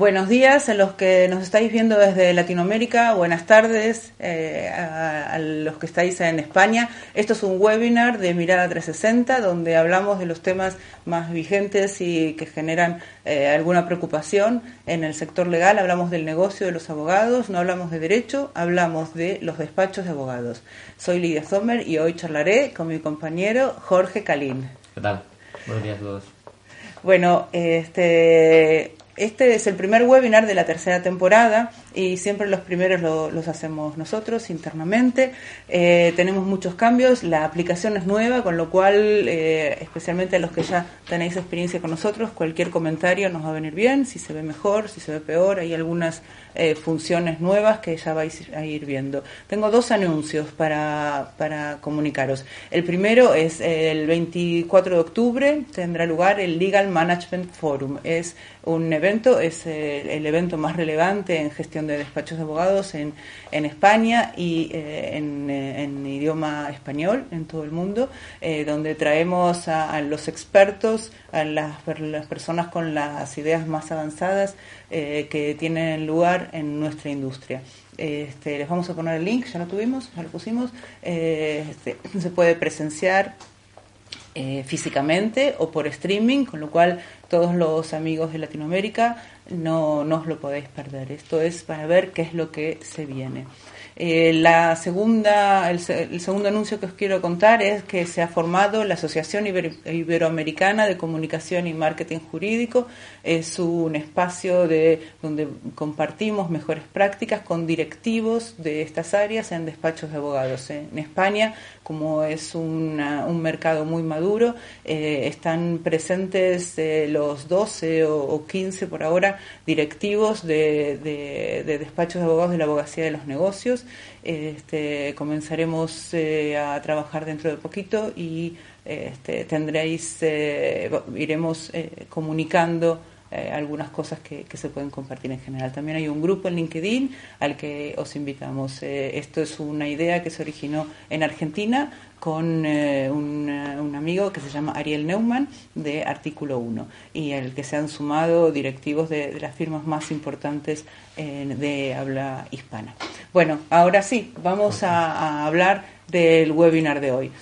Buenos días a los que nos estáis viendo desde Latinoamérica, buenas tardes eh, a, los que estáis en España. Esto es un webinar de Mirada 360 donde hablamos de los temas más vigentes y que generan eh, alguna preocupación en el sector legal. Hablamos del negocio de los abogados, no hablamos de derecho, hablamos de los despachos de abogados. Soy Lidia Sommer y hoy charlaré con mi compañero Jorge Calín. ¿Qué tal? Buenos días a todos. Bueno, este este es el primer webinar de la tercera temporada y siempre los primeros los hacemos nosotros internamente. Eh, tenemos muchos cambios, la aplicación es nueva, con lo cual, eh, especialmente a los que ya tenéis experiencia con nosotros, cualquier comentario nos va a venir bien, si se ve mejor, si se ve peor, hay algunas eh, funciones nuevas que ya vais a ir viendo. Tengo dos anuncios para, para comunicaros. El primero es el 24 de octubre, tendrá lugar el Legal Management Forum. Es un evento, es el evento más relevante en gestión de despachos de abogados en, en España y eh, eh, en, idioma español en todo el mundo, eh, donde traemos a, los expertos, a las, las, personas con las ideas más avanzadas que tienen lugar en nuestra industria. Este, les vamos a poner el link, ya lo tuvimos, ya lo pusimos. Este, se puede presenciar físicamente o por streaming, con lo cual todos los amigos de Latinoamérica no, no os lo podéis perder. Esto es para ver qué es lo que se viene. Eh, la segunda, el, segundo anuncio que os quiero contar es que se ha formado la Asociación Iberoamericana de Comunicación y Marketing Jurídico. Es un espacio de, donde compartimos mejores prácticas con directivos de estas áreas en despachos de abogados. En España, como es un mercado muy maduro, eh, están presentes eh, los 12 o, 15 por ahora directivos de, de despachos de abogados de la abogacía de los negocios. Este, comenzaremos eh, a trabajar dentro de poquito y este, tendréis, iremos eh, algunas cosas que, se pueden compartir en general. También hay un grupo en LinkedIn al que os invitamos. esto es una idea que se originó en Argentina con un, amigo que se llama Ariel Neumann de Artículo 1 y al que se han sumado directivos de, las firmas más importantes de habla hispana. Bueno, ahora sí, vamos a, hablar del webinar de hoy.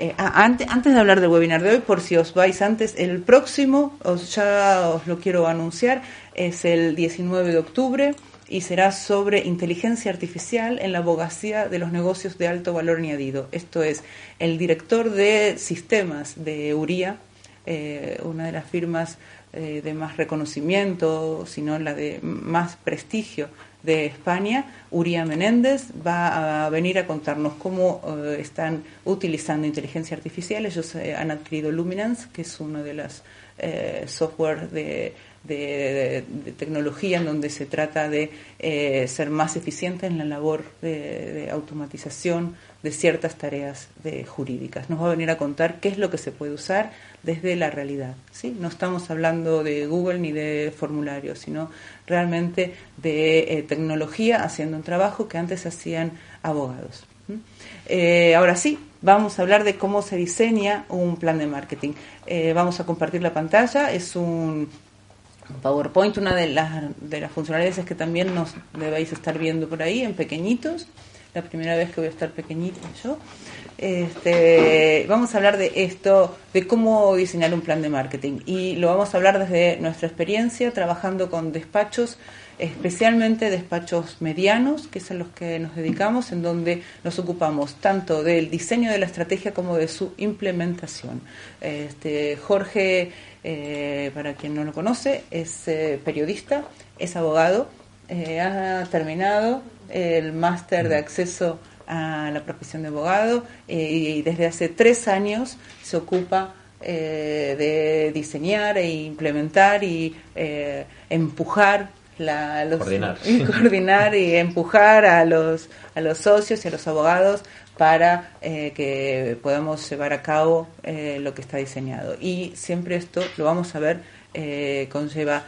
Eh, antes, antes, de hablar del webinar de hoy, por si os vais antes, el próximo, os, ya os lo quiero anunciar, es el 19 de octubre y será sobre inteligencia artificial en la abogacía de los negocios de alto valor añadido. Esto es, el director de sistemas de URIA, eh, una de las firmas eh, de más reconocimiento, sino la de más prestigio de España, Uría Menéndez, va a venir a contarnos cómo eh, están utilizando inteligencia artificial. Ellos eh, han adquirido Luminance, que es uno de los eh, software de, tecnología en donde se trata de ser más eficiente en la labor de, automatización de ciertas tareas jurídicas. Nos va a venir a contar qué es lo que se puede usar desde la realidad. ¿sí? No estamos hablando de Google ni de formularios, sino realmente de eh, tecnología haciendo un trabajo que antes hacían abogados. Eh, ahora sí, vamos a hablar de cómo se diseña un plan de marketing. Eh, vamos a compartir la pantalla, es un PowerPoint, una de las, de las funcionalidades es que también nos debéis estar viendo por ahí en pequeñitos la primera vez que voy a estar pequeñita yo. Este, vamos a hablar de esto, de cómo diseñar un plan de marketing. Y lo vamos a hablar desde nuestra experiencia trabajando con despachos, especialmente despachos medianos, que es a los que nos dedicamos, en donde nos ocupamos tanto del diseño de la estrategia como de su implementación. Este, Jorge, eh, para quien no lo conoce, es eh, periodista, es abogado, eh, ha terminado el máster de acceso a la profesión de abogado eh, y desde hace tres años se ocupa eh, de diseñar e implementar y eh, empujar la, los, coordinar. Y coordinar y empujar a los, a los socios y a los abogados para que podamos llevar a cabo lo que está diseñado. Y siempre esto, lo vamos a ver, conlleva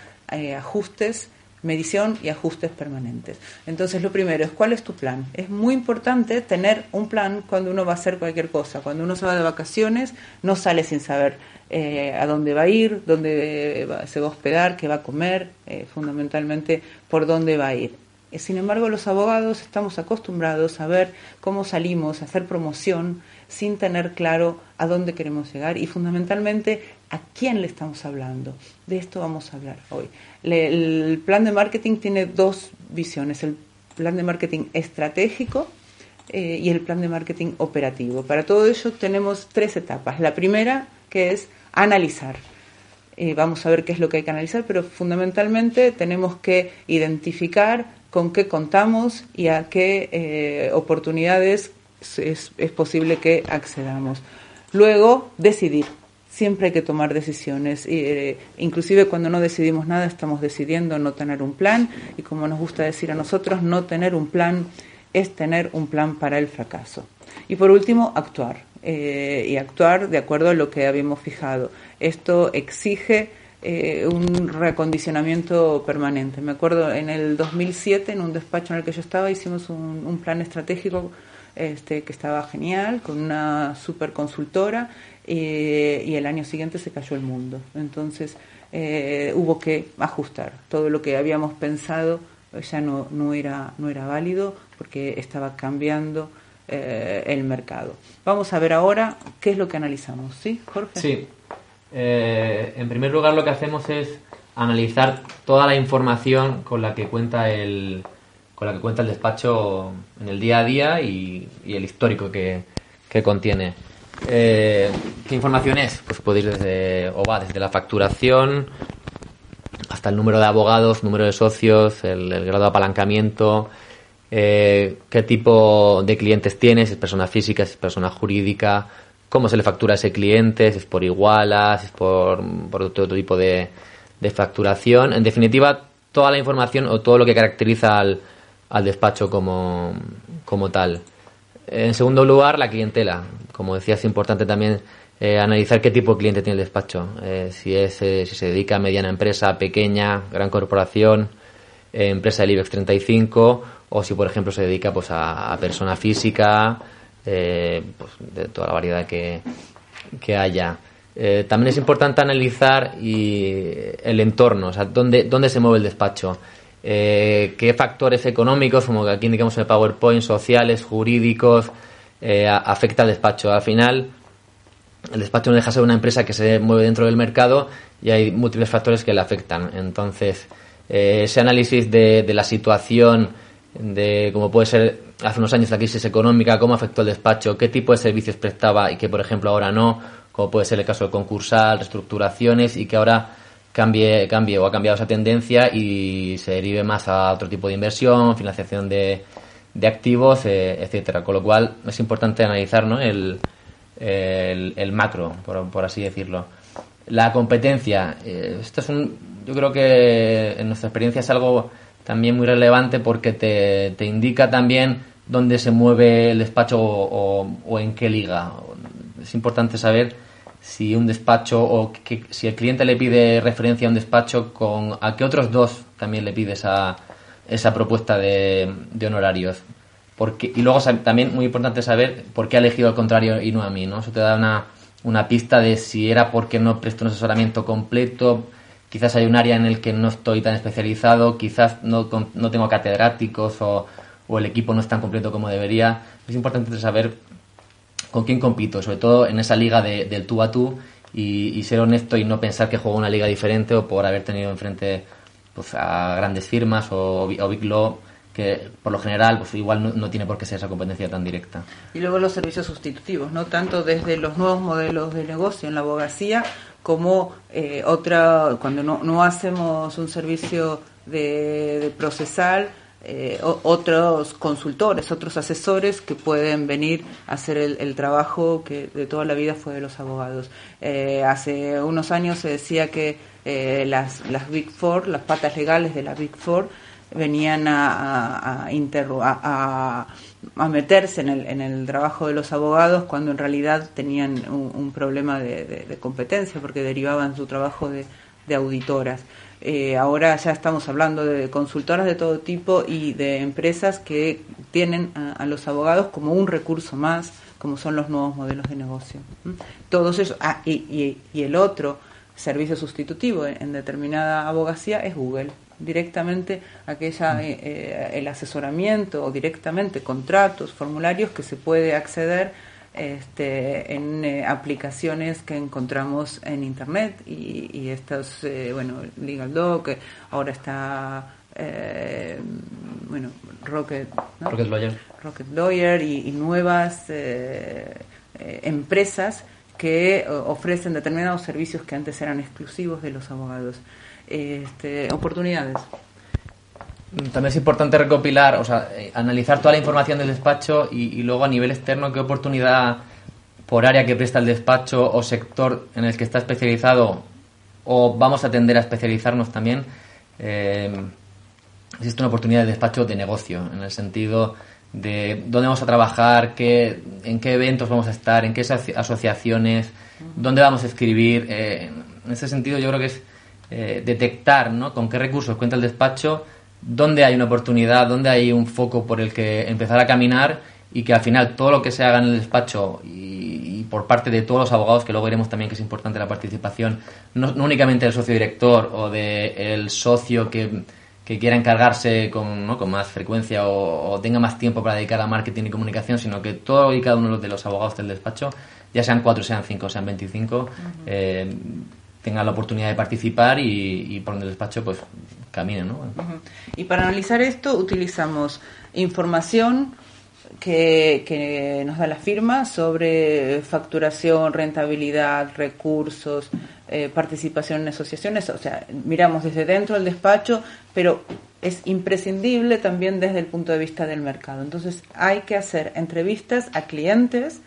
ajustes medición y ajustes permanentes. Entonces, lo primero es cuál es tu plan. Es muy importante tener un plan cuando uno va a hacer cualquier cosa. Cuando uno se va de vacaciones, no sale sin saber eh, a dónde va a ir, dónde se va a hospedar, qué va a comer, eh, fundamentalmente por dónde va a ir. Eh, sin embargo, los abogados estamos acostumbrados a ver cómo salimos, a hacer promoción sin tener claro a dónde queremos llegar y fundamentalmente a quién le estamos hablando. De esto vamos a hablar hoy. el plan de marketing tiene dos visiones, el plan de marketing estratégico eh, y el plan de marketing operativo. Para todo ello tenemos tres etapas. La primera, que es analizar. Eh, vamos a ver qué es lo que hay que analizar, pero fundamentalmente tenemos que identificar con qué contamos y a qué eh, oportunidades es, posible que accedamos. Luego, decidir. Siempre hay que tomar decisiones. Eh, inclusive cuando no decidimos nada, estamos decidiendo no tener un plan. Y como nos gusta decir a nosotros, no tener un plan es tener un plan para el fracaso. Y por último, actuar. Eh, y actuar de acuerdo a lo que habíamos fijado. Esto exige eh, un reacondicionamiento permanente. Me acuerdo en el 2007, en un despacho en el que yo estaba, hicimos un, plan estratégico este, que estaba genial, con una super consultora, eh, y el año siguiente se cayó el mundo. Entonces eh, hubo que ajustar. Todo lo que habíamos pensado ya no, era, no era válido porque estaba cambiando el mercado. Vamos a ver ahora qué es lo que analizamos, ¿sí, Jorge? Sí, eh, en primer lugar lo que hacemos es analizar toda la información con la que cuenta el con la que cuenta el despacho en el día a día y, el histórico que, contiene. Eh, ¿Qué información es? Pues ir desde, o va desde la facturación hasta el número de abogados, número de socios, el, grado de apalancamiento, eh, qué tipo de clientes tienes, si es persona física, si es persona jurídica, cómo se le factura a ese cliente, si es por igualas, si es por, por otro, tipo de, facturación. En definitiva, toda la información o todo lo que caracteriza al, despacho como, tal. En segundo lugar, la clientela. Como decía, es importante también eh, analizar qué tipo de cliente tiene el despacho. Eh, si, es, eh, si se dedica a mediana empresa, pequeña, gran corporación, empresa del IBEX 35, o si, por ejemplo, se dedica pues, a persona física, pues, de toda la variedad que, haya. Eh, también es importante analizar y el entorno, o sea, dónde, dónde se mueve el despacho, qué factores económicos, como aquí indicamos en el PowerPoint, sociales, jurídicos, afecta al despacho. Al final, el despacho no deja de ser una empresa que se mueve dentro del mercado y hay múltiples factores que le afectan. Entonces, ese análisis de, de la situación, de cómo puede ser hace unos años la crisis económica, cómo afectó el despacho, qué tipo de servicios prestaba y que, por ejemplo, ahora no, como puede ser el caso de concursal, reestructuraciones y que ahora cambie, cambie o ha cambiado esa tendencia y se derive más a otro tipo de inversión, financiación de, de activos, eh, etcétera. Con lo cual es importante analizar ¿no? el, el, macro, por, así decirlo. La competencia, eh, esto es un, yo creo que en nuestra experiencia es algo también muy relevante porque te, te indica también dónde se mueve el despacho o, en qué liga. Es importante saber si un despacho o que, si el cliente le pide referencia a un despacho, con a qué otros dos también le pide esa, esa propuesta de, honorarios. Porque, y luego también muy importante saber por qué ha elegido al contrario y no a mí. ¿no? Eso te da una, una pista de si era porque no prestó un asesoramiento completo, quizás hay un área en el que no estoy tan especializado, quizás no, no tengo catedráticos o o el equipo no es tan completo como debería. Es importante saber con quién compito, sobre todo en esa liga de, del tú a tú y, ser honesto y no pensar que juego una liga diferente o por haber tenido enfrente pues, a grandes firmas o, Big Law que por lo general pues igual no, tiene por qué ser esa competencia tan directa. Y luego los servicios sustitutivos, ¿no? Tanto desde los nuevos modelos de negocio en la abogacía como eh, otra, cuando no, no hacemos un servicio de, de procesal, eh, otros consultores, otros asesores que pueden venir a hacer el, trabajo que de toda la vida fue de los abogados. Eh, hace unos años se decía que eh, las, las Big Four, las patas legales de la Big Four, venían a, a, a, meterse en el, en el trabajo de los abogados cuando en realidad tenían un, problema de, de, competencia porque derivaban su trabajo de, auditoras. Eh, ahora ya estamos hablando de consultoras de todo tipo y de empresas que tienen a, los abogados como un recurso más, como son los nuevos modelos de negocio. Todos esos, ah, y, y, el otro servicio sustitutivo en, determinada abogacía es Google. Directamente aquella mm. eh, el asesoramiento o directamente contratos, formularios que se puede acceder este, en eh, aplicaciones que encontramos en internet y, y estos, eh, bueno, Legal Doc, ahora está, eh, bueno, Rocket, Rocket Lawyer, Rocket Lawyer y, nuevas empresas que ofrecen determinados servicios que antes eran exclusivos de los abogados. Este, oportunidades. También es importante recopilar, o sea, eh, analizar toda la información del despacho y, luego a nivel externo qué oportunidad por área que presta el despacho o sector en el que está especializado o vamos a tender a especializarnos también. Eh, existe una oportunidad de despacho de negocio, en el sentido de dónde vamos a trabajar, qué, en qué eventos vamos a estar, en qué asociaciones, dónde vamos a escribir. Eh, en ese sentido yo creo que es detectar ¿no? con qué recursos cuenta el despacho dónde hay una oportunidad, dónde hay un foco por el que empezar a caminar y que al final todo lo que se haga en el despacho y, por parte de todos los abogados, que luego veremos también que es importante la participación, no, únicamente del socio director o del socio que, quiera encargarse con, ¿no? con más frecuencia o, tenga más tiempo para dedicar a marketing y comunicación, sino que todo y cada uno de los abogados del despacho, ya sean cuatro, sean cinco, sean veinticinco, eh, tengan la oportunidad de participar y, y por el despacho pues caminen. ¿no? Y para analizar esto utilizamos información que, que, nos da la firma sobre facturación, rentabilidad, recursos, eh, participación en asociaciones. O sea, miramos desde dentro del despacho, pero es imprescindible también desde el punto de vista del mercado. Entonces hay que hacer entrevistas a clientes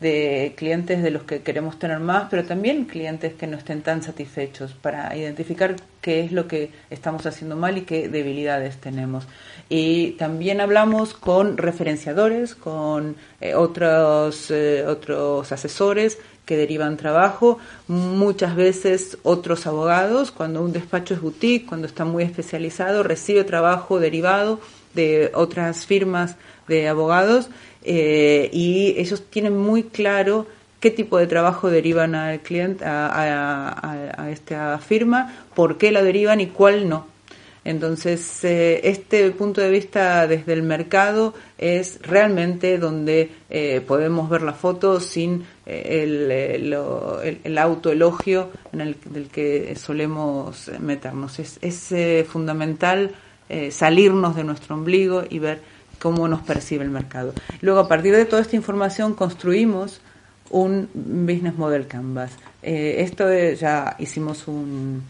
de clientes de los que queremos tener más, pero también clientes que no estén tan satisfechos para identificar qué es lo que estamos haciendo mal y qué debilidades tenemos. Y también hablamos con referenciadores, con eh, otros, eh, otros asesores que derivan trabajo, muchas veces otros abogados, cuando un despacho es boutique, cuando está muy especializado, recibe trabajo derivado de otras firmas de abogados eh, y ellos tienen muy claro qué tipo de trabajo derivan al cliente, a, esta firma, por qué la derivan y cuál no. Entonces, eh, este punto de vista desde el mercado es realmente donde eh, podemos ver la foto sin el, el, autoelogio en el del que solemos meternos. Es, es fundamental salirnos de nuestro ombligo y ver cómo nos percibe el mercado. Luego, a partir de toda esta información, construimos un Business Model Canvas. Eh, esto ya hicimos un,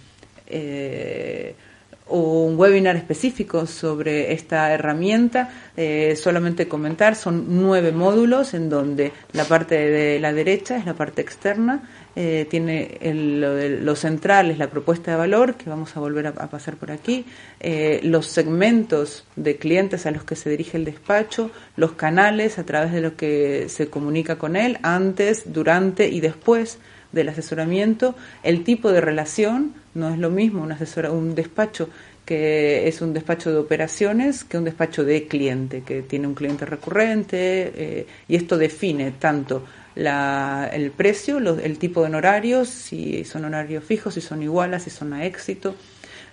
eh, un webinar específico sobre esta herramienta. Eh, solamente comentar, son nueve módulos en donde la parte de la derecha es la parte externa, eh, tiene el, lo, central es la propuesta de valor, que vamos a volver a, pasar por aquí, eh, los segmentos de clientes a los que se dirige el despacho, los canales a través de los que se comunica con él, antes, durante y después del asesoramiento, el tipo de relación, no es lo mismo un, asesor, un despacho que es un despacho de operaciones que un despacho de cliente, que tiene un cliente recurrente, eh, y esto define tanto la, el precio, el tipo de honorarios, si son honorarios fijos, si son iguales, si son a éxito.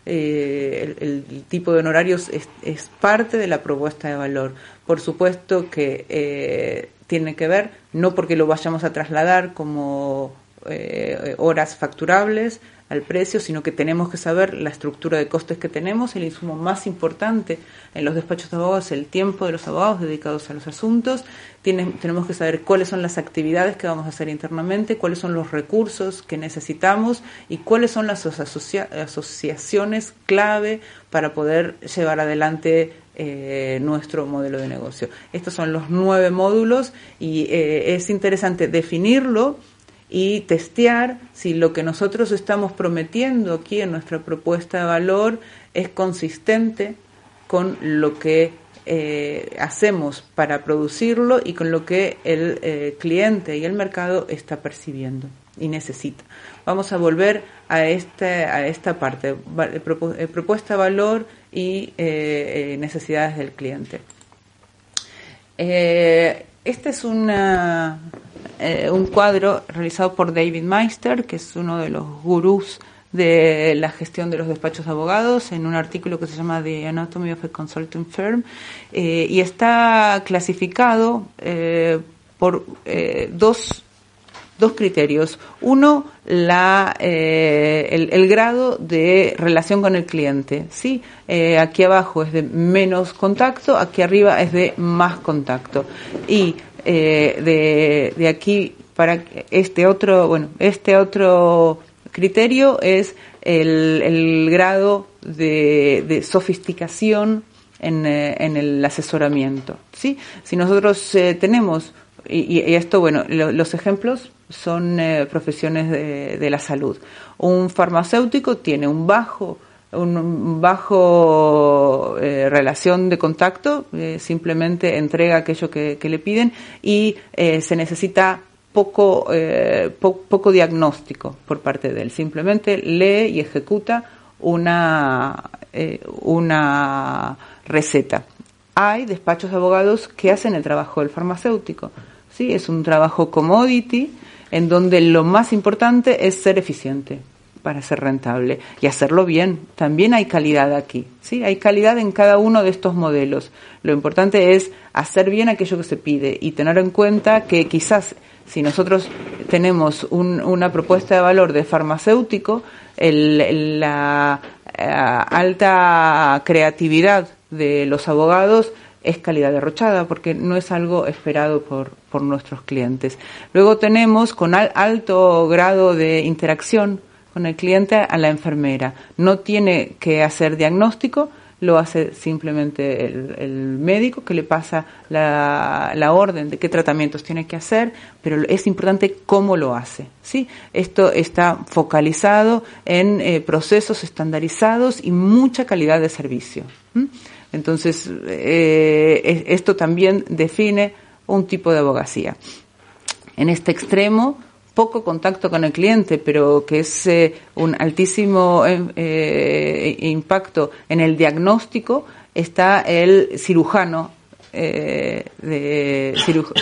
Eh, el, tipo de honorarios es, es, parte de la propuesta de valor. Por supuesto que eh, tiene que ver, no porque lo vayamos a trasladar como eh, horas facturables, al precio, sino que tenemos que saber la estructura de costes que tenemos, el insumo más importante en los despachos de abogados, el tiempo de los abogados dedicados a los asuntos, tenemos que saber cuáles son las actividades que vamos a hacer internamente, cuáles son los recursos que necesitamos y cuáles son las asociaciones clave para poder llevar adelante eh, nuestro modelo de negocio. Estos son los nueve módulos y eh, es interesante definirlo y testear si lo que nosotros estamos prometiendo aquí en nuestra propuesta de valor es consistente con lo que eh, hacemos para producirlo y con lo que el eh, cliente y el mercado está percibiendo. y necesita. Vamos a volver a, este, a esta parte, eh, propuesta, valor y necesidades del cliente. Este es una, un cuadro realizado por David Meister, que es uno de los gurús de la gestión de los despachos de abogados en un artículo que se llama The Anatomy of a Consulting Firm y está clasificado por dos dos criterios. Uno, la, eh, el, grado de relación con el cliente. ¿sí? Eh, aquí abajo es de menos contacto, aquí arriba es de más contacto. Y eh, de, de, aquí para este otro, bueno, este otro criterio es el, el grado de, de sofisticación en, en, el asesoramiento. ¿sí? Si nosotros tenemos y, esto, bueno, los ejemplos son eh, profesiones de, la salud. Un farmacéutico tiene un bajo un bajo eh, relación de contacto, eh, simplemente entrega aquello que, le piden y se necesita poco, poco diagnóstico por parte de él. Simplemente lee y ejecuta una, una receta. Hay despachos de abogados que hacen el trabajo del farmacéutico. ¿Sí? Es un trabajo commodity en donde lo más importante es ser eficiente para ser rentable y hacerlo bien. También hay calidad aquí, ¿sí? Hay calidad en cada uno de estos modelos. Lo importante es hacer bien aquello que se pide y tener en cuenta que quizás si nosotros tenemos una propuesta de valor de farmacéutico, la eh, alta creatividad de los abogados es calidad derrochada porque no es algo esperado por, por nuestros clientes. Luego tenemos con alto grado de interacción con el cliente a la enfermera. No tiene que hacer diagnóstico, lo hace simplemente el, médico que le pasa la, la, orden de qué tratamientos tiene que hacer, pero es importante cómo lo hace. ¿sí? Esto está focalizado en eh, procesos estandarizados y mucha calidad de servicio. Entonces, eh, esto también define un tipo de abogacía. En este extremo, poco contacto con el cliente, pero que es eh, un altísimo eh, impacto en el diagnóstico, está el cirujano, de,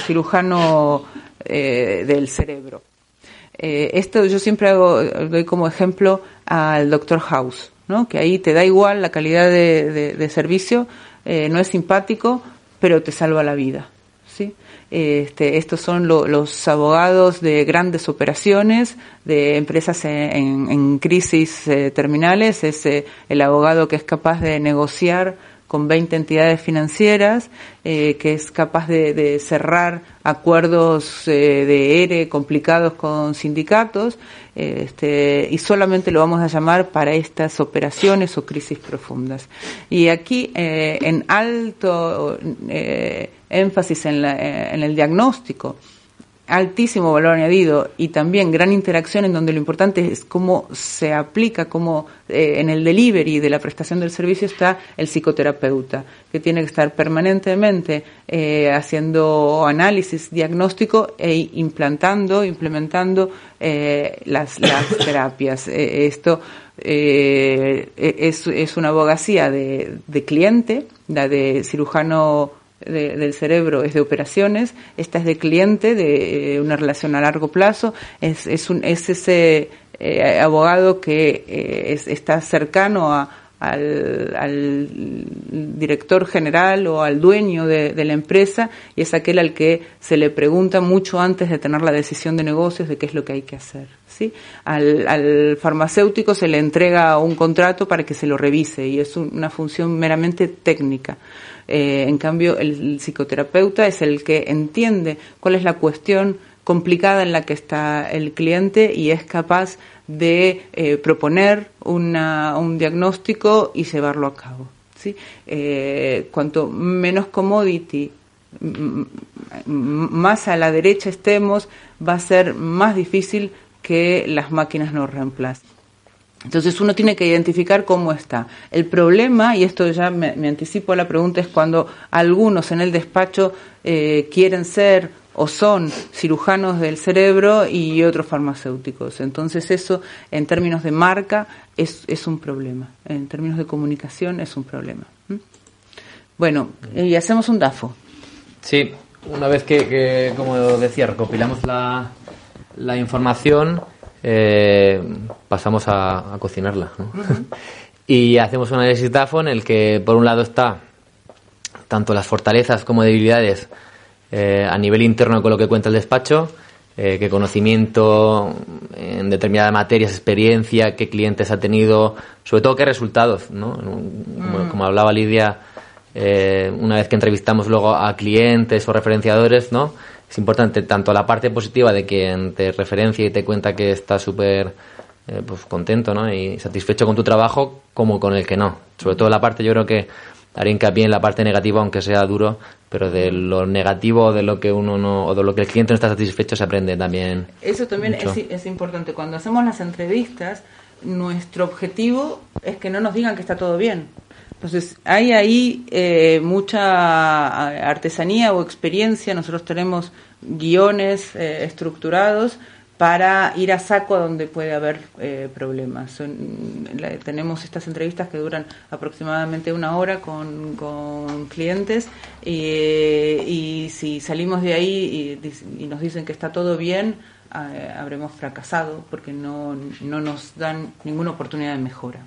cirujano del cerebro. esto yo siempre hago, doy como ejemplo al doctor House. ¿No? que ahí te da igual la calidad de, servicio, eh, no es simpático, pero te salva la vida. ¿sí? Este, estos son los abogados de grandes operaciones, de empresas en, crisis eh, terminales, es eh, el abogado que es capaz de negociar con 20 entidades financieras, eh, que es capaz de, cerrar acuerdos eh, de ERE complicados con sindicatos, este, y solamente lo vamos a llamar para estas operaciones o crisis profundas. Y aquí, eh, en alto énfasis en, en el diagnóstico, altísimo valor añadido y también gran interacción en donde lo importante es cómo se aplica, cómo eh, en el delivery de la prestación del servicio está el psicoterapeuta, que tiene que estar permanentemente eh, haciendo análisis diagnóstico e implantando, implementando eh, las, terapias. esto es, es, una abogacía de, de cliente, la de cirujano del cerebro es de operaciones, esta es de cliente, de eh, una relación a largo plazo, es, es, un, es ese eh, abogado que eh, está cercano a, al, director general o al dueño de, de, la empresa y es aquel al que se le pregunta mucho antes de tener la decisión de negocios de qué es lo que hay que hacer. ¿sí? Al farmacéutico se le entrega un contrato para que se lo revise y es una función meramente técnica. Eh, en cambio, el, psicoterapeuta es el que entiende cuál es la cuestión complicada en la que está el cliente y es capaz de eh, proponer un diagnóstico y llevarlo a cabo. ¿sí? Eh, cuanto menos commodity, más a la derecha estemos, va a ser más difícil que las máquinas nos reemplacen. Entonces uno tiene que identificar cómo está. El problema, y esto ya me, anticipo a la pregunta, es cuando algunos en el despacho eh, quieren ser o son cirujanos del cerebro y otros farmacéuticos. Entonces eso, en términos de marca, es, es un problema. En términos de comunicación, es un problema. Bueno, y hacemos un DAFO. Sí, una vez que, como decía, recopilamos la, la información, eh, pasamos a, cocinarla. y hacemos un análisis DAFO en el que, por un lado, está tanto las fortalezas como debilidades eh, a nivel interno con lo que cuenta el despacho, eh, qué conocimiento en determinadas materias, experiencia, qué clientes ha tenido, sobre todo qué resultados, ¿no? como, mm. hablaba Lidia, eh, una vez que entrevistamos luego a clientes o referenciadores, ¿no? Es importante tanto la parte positiva de quien te referencia y te cuenta que está súper pues contento ¿no? y satisfecho con tu trabajo como con el que no. Sobre todo la parte yo creo que haré hincapié en la parte negativa, aunque sea duro, pero de lo negativo, de lo que uno no, o de lo que el cliente no está satisfecho, se aprende también. Eso también es, es, importante. Cuando hacemos las entrevistas, nuestro objetivo es que no nos digan que está todo bien. Entonces, hay ahí eh, mucha artesanía o experiencia. Nosotros tenemos guiones eh, estructurados para ir a saco a donde puede haber eh, problemas. tenemos estas entrevistas que duran aproximadamente una hora con, clientes y, si salimos de ahí y, nos dicen que está todo bien, habremos fracasado porque no, no, nos dan ninguna oportunidad de mejora.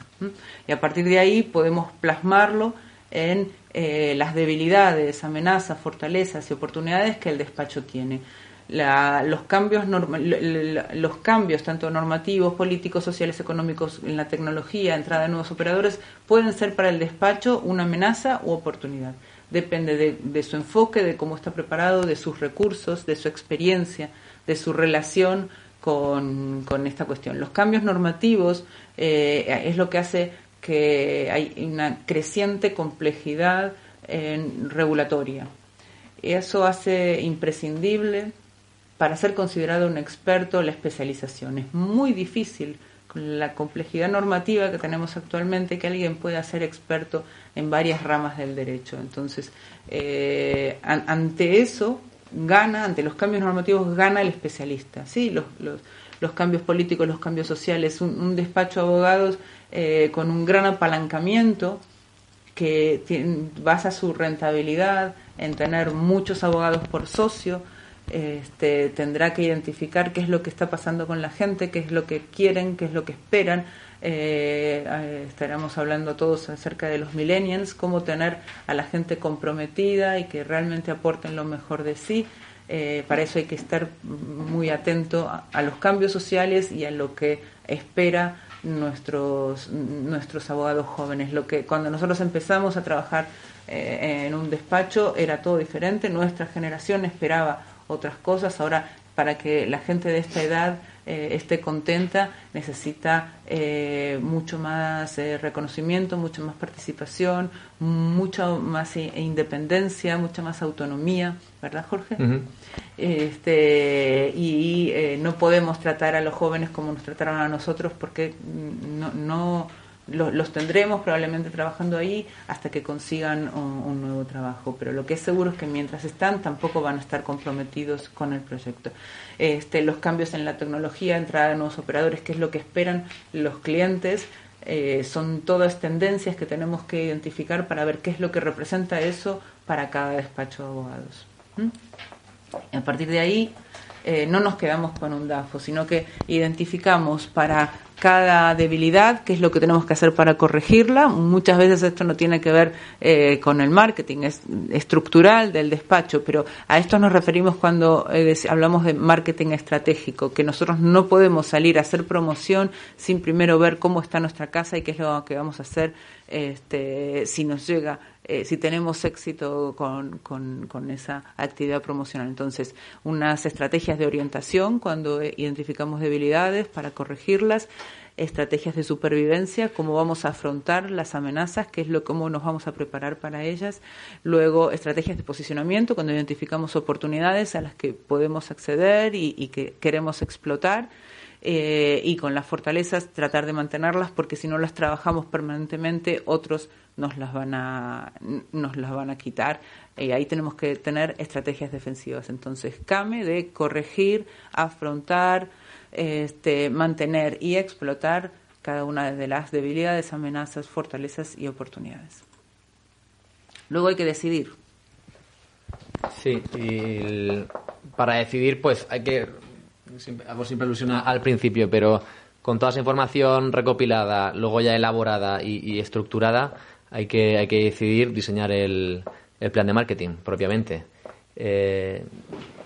Y a partir de ahí podemos plasmarlo en eh, las debilidades, amenazas, fortalezas y oportunidades que el despacho tiene los cambios los cambios tanto normativos, políticos, sociales, económicos en la tecnología, entrada de nuevos operadores pueden ser para el despacho una amenaza u oportunidad. Depende de, su enfoque, de cómo está preparado, de sus recursos, de su experiencia, de su relación con, esta cuestión. Los cambios normativos eh, es lo que hace que hay una creciente complejidad regulatoria. Eso hace imprescindible para ser considerado un experto la especialización. Es muy difícil con la complejidad normativa que tenemos actualmente que alguien pueda ser experto en varias ramas del derecho. Entonces, eh, ante eso, gana, ante los cambios normativos, gana el especialista. Sí, los, los, cambios políticos, los cambios sociales, un, despacho de abogados eh, con un gran apalancamiento que basa su rentabilidad en tener muchos abogados por socio, este, tendrá que identificar qué es lo que está pasando con la gente, qué es lo que quieren, qué es lo que esperan. Eh, eh, estaremos hablando todos acerca de los millennials, cómo tener a la gente comprometida y que realmente aporten lo mejor de sí. Eh, para eso hay que estar muy atento a, los cambios sociales y a lo que espera nuestros nuestros abogados jóvenes. Lo que cuando nosotros empezamos a trabajar en un despacho era todo diferente. Nuestra generación esperaba otras cosas. Ahora, para que la gente de esta edad eh, esté contenta, necesita eh, mucho más eh, reconocimiento, mucha más participación, mucha más independencia, mucha más autonomía, ¿verdad, Jorge? este, y no podemos tratar a los jóvenes como nos trataron a nosotros porque no, no los, tendremos probablemente trabajando ahí hasta que consigan un, nuevo trabajo, pero lo que es seguro es que mientras están tampoco van a estar comprometidos con el proyecto. Este, los cambios en la tecnología, entrada de nuevos operadores, qué es lo que esperan los clientes, eh, son todas tendencias que tenemos que identificar para ver qué es lo que representa eso para cada despacho de abogados. A partir de ahí, eh, no nos quedamos con un DAFO, sino que identificamos para cada debilidad, qué es lo que tenemos que hacer para corregirla. Muchas veces esto no tiene que ver eh, con el marketing, es estructural del despacho, pero a esto nos referimos cuando eh, hablamos de marketing estratégico, que nosotros no podemos salir a hacer promoción sin primero ver cómo está nuestra casa y qué es lo que vamos a hacer este, si nos llega eh, si tenemos éxito con, con, esa actividad promocional. Entonces, unas estrategias de orientación cuando identificamos debilidades para corregirlas, estrategias de supervivencia, cómo vamos a afrontar las amenazas, qué es lo cómo nos vamos a preparar para ellas. Luego, estrategias de posicionamiento, cuando identificamos oportunidades a las que podemos acceder y, y que queremos explotar eh, y con las fortalezas tratar de mantenerlas porque si no las trabajamos permanentemente otros nos las van a nos las van a quitar. Y ahí tenemos que tener estrategias defensivas. Entonces CAME de corregir afrontar este, mantener y explotar cada una de las debilidades amenazas fortalezas y oportunidades. Luego hay que decidir. Sí, y para decidir, pues hay que. Hago siempre alusión al principio, pero con toda esa información recopilada, luego ya elaborada y, estructurada, hay que, hay que decidir diseñar el, el plan de marketing propiamente. Eh,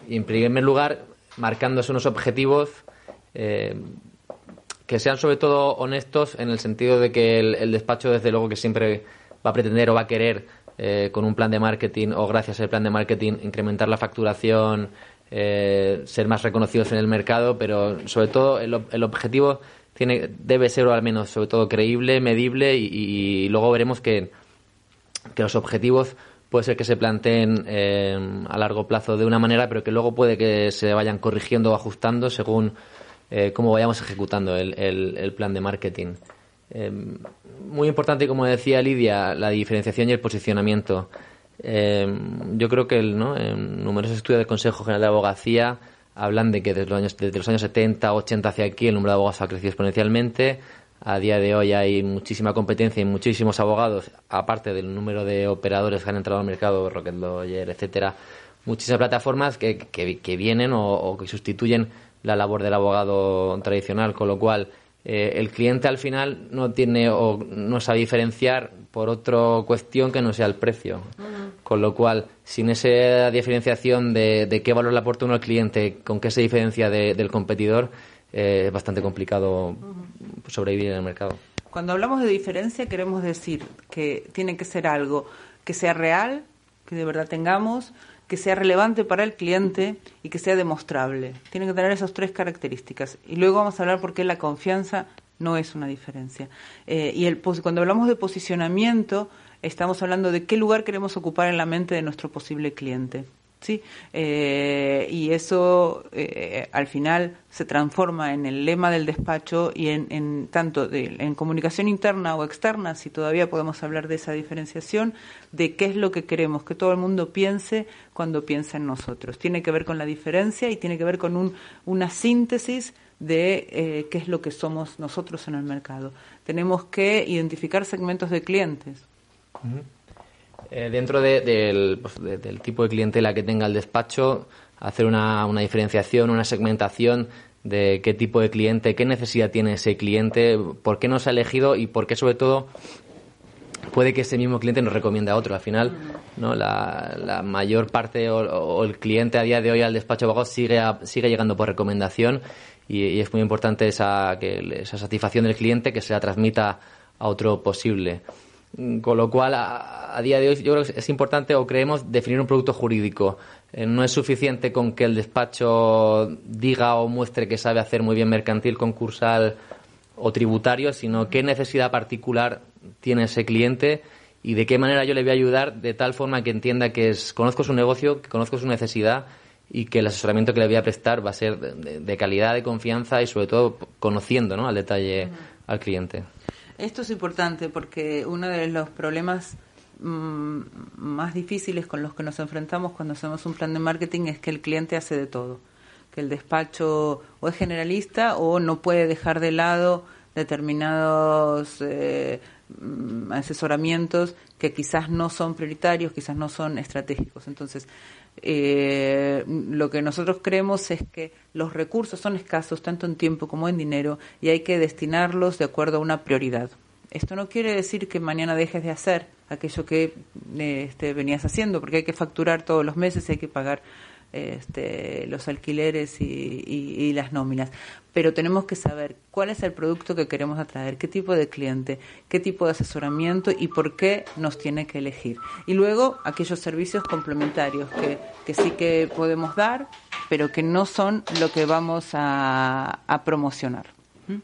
y en primer lugar, marcándose unos objetivos eh, que sean sobre todo honestos en el sentido de que el despacho, desde luego, que siempre va a pretender o va a querer eh, con un plan de marketing o gracias al plan de marketing incrementar la facturación, eh, ser más reconocidos en el mercado, pero sobre todo el, el, objetivo tiene debe ser o al menos sobre todo creíble, medible y, luego veremos que, que, los objetivos puede ser que se planteen eh, a largo plazo de una manera, pero que luego puede que se vayan corrigiendo o ajustando según cómo vayamos ejecutando el, plan de marketing. Em, muy importante, como decía Lidia, la diferenciación y el posicionamiento. Em, yo creo que el, ¿no? en numerosos estudios del Consejo General de Abogacía hablan de que desde los años, desde los años 70, 80 hacia aquí el número de abogados ha crecido exponencialmente. A día de hoy hay muchísima competencia y muchísimos abogados, aparte del número de operadores que han entrado al mercado, Rocket Lawyer, etcétera, muchísimas plataformas que, que, vienen o, o, que sustituyen la labor del abogado tradicional, con lo cual eh, el cliente al final no tiene o no sabe diferenciar por otra cuestión que no sea el precio. Con lo cual, sin esa diferenciación de, qué valor le aporta uno al cliente, con qué se diferencia del competidor, eh, es bastante complicado sobrevivir en el mercado. Cuando hablamos de diferencia, queremos decir que tiene que ser algo que sea real, que de verdad tengamos, que sea relevante para el cliente y que sea demostrable. Tiene que tener esas tres características. Y luego vamos a hablar por qué la confianza no es una diferencia. Eh, y el, cuando hablamos de posicionamiento, estamos hablando de qué lugar queremos ocupar en la mente de nuestro posible cliente. ¿sí? Eh, y eso eh, al final se transforma en el lema del despacho y en, tanto en comunicación interna o externa, si todavía podemos hablar de esa diferenciación, de qué es lo que queremos que todo el mundo piense cuando piensa en nosotros. Tiene que ver con la diferencia y tiene que ver con un, una síntesis de eh, qué es lo que somos nosotros en el mercado. Tenemos que identificar segmentos de clientes. Eh, dentro pues, del, tipo de clientela que tenga el despacho, hacer una, diferenciación, una segmentación de qué tipo de cliente, qué necesidad tiene ese cliente, por qué nos ha elegido y por qué sobre todo puede que ese mismo cliente nos recomiende a otro. Al final, ¿no? la, mayor parte o, el cliente a día de hoy al despacho de sigue, sigue llegando por recomendación y, es muy importante esa, que, esa satisfacción del cliente que se la transmita a otro posible. Con lo cual, a, día de hoy, yo creo que es importante o creemos definir un producto jurídico. Eh, no es suficiente con que el despacho diga o muestre que sabe hacer muy bien mercantil, concursal o tributario, sino qué necesidad particular tiene ese cliente y de qué manera yo le voy a ayudar de tal forma que entienda que es, conozco su negocio, que conozco su necesidad y que el asesoramiento que le voy a prestar va a ser de, calidad, de confianza y sobre todo conociendo ¿no? al detalle al cliente. Esto es importante porque uno de los problemas mm, más difíciles con los que nos enfrentamos cuando hacemos un plan de marketing es que el cliente hace de todo, que el despacho o es generalista o no puede dejar de lado determinados eh, mm, asesoramientos que quizás no son prioritarios, quizás no son estratégicos. Entonces, eh, lo que nosotros creemos es que los recursos son escasos tanto en tiempo como en dinero y hay que destinarlos de acuerdo a una prioridad. Esto no quiere decir que mañana dejes de hacer aquello que este, venías haciendo, porque hay que facturar todos los meses, hay que pagar este, los alquileres y, las nóminas. Pero tenemos que saber cuál es el producto que queremos atraer, qué tipo de cliente, qué tipo de asesoramiento y por qué nos tiene que elegir. Y luego aquellos servicios complementarios que, que sí que podemos dar, pero que no son lo que vamos a, a promocionar. ¿Mm?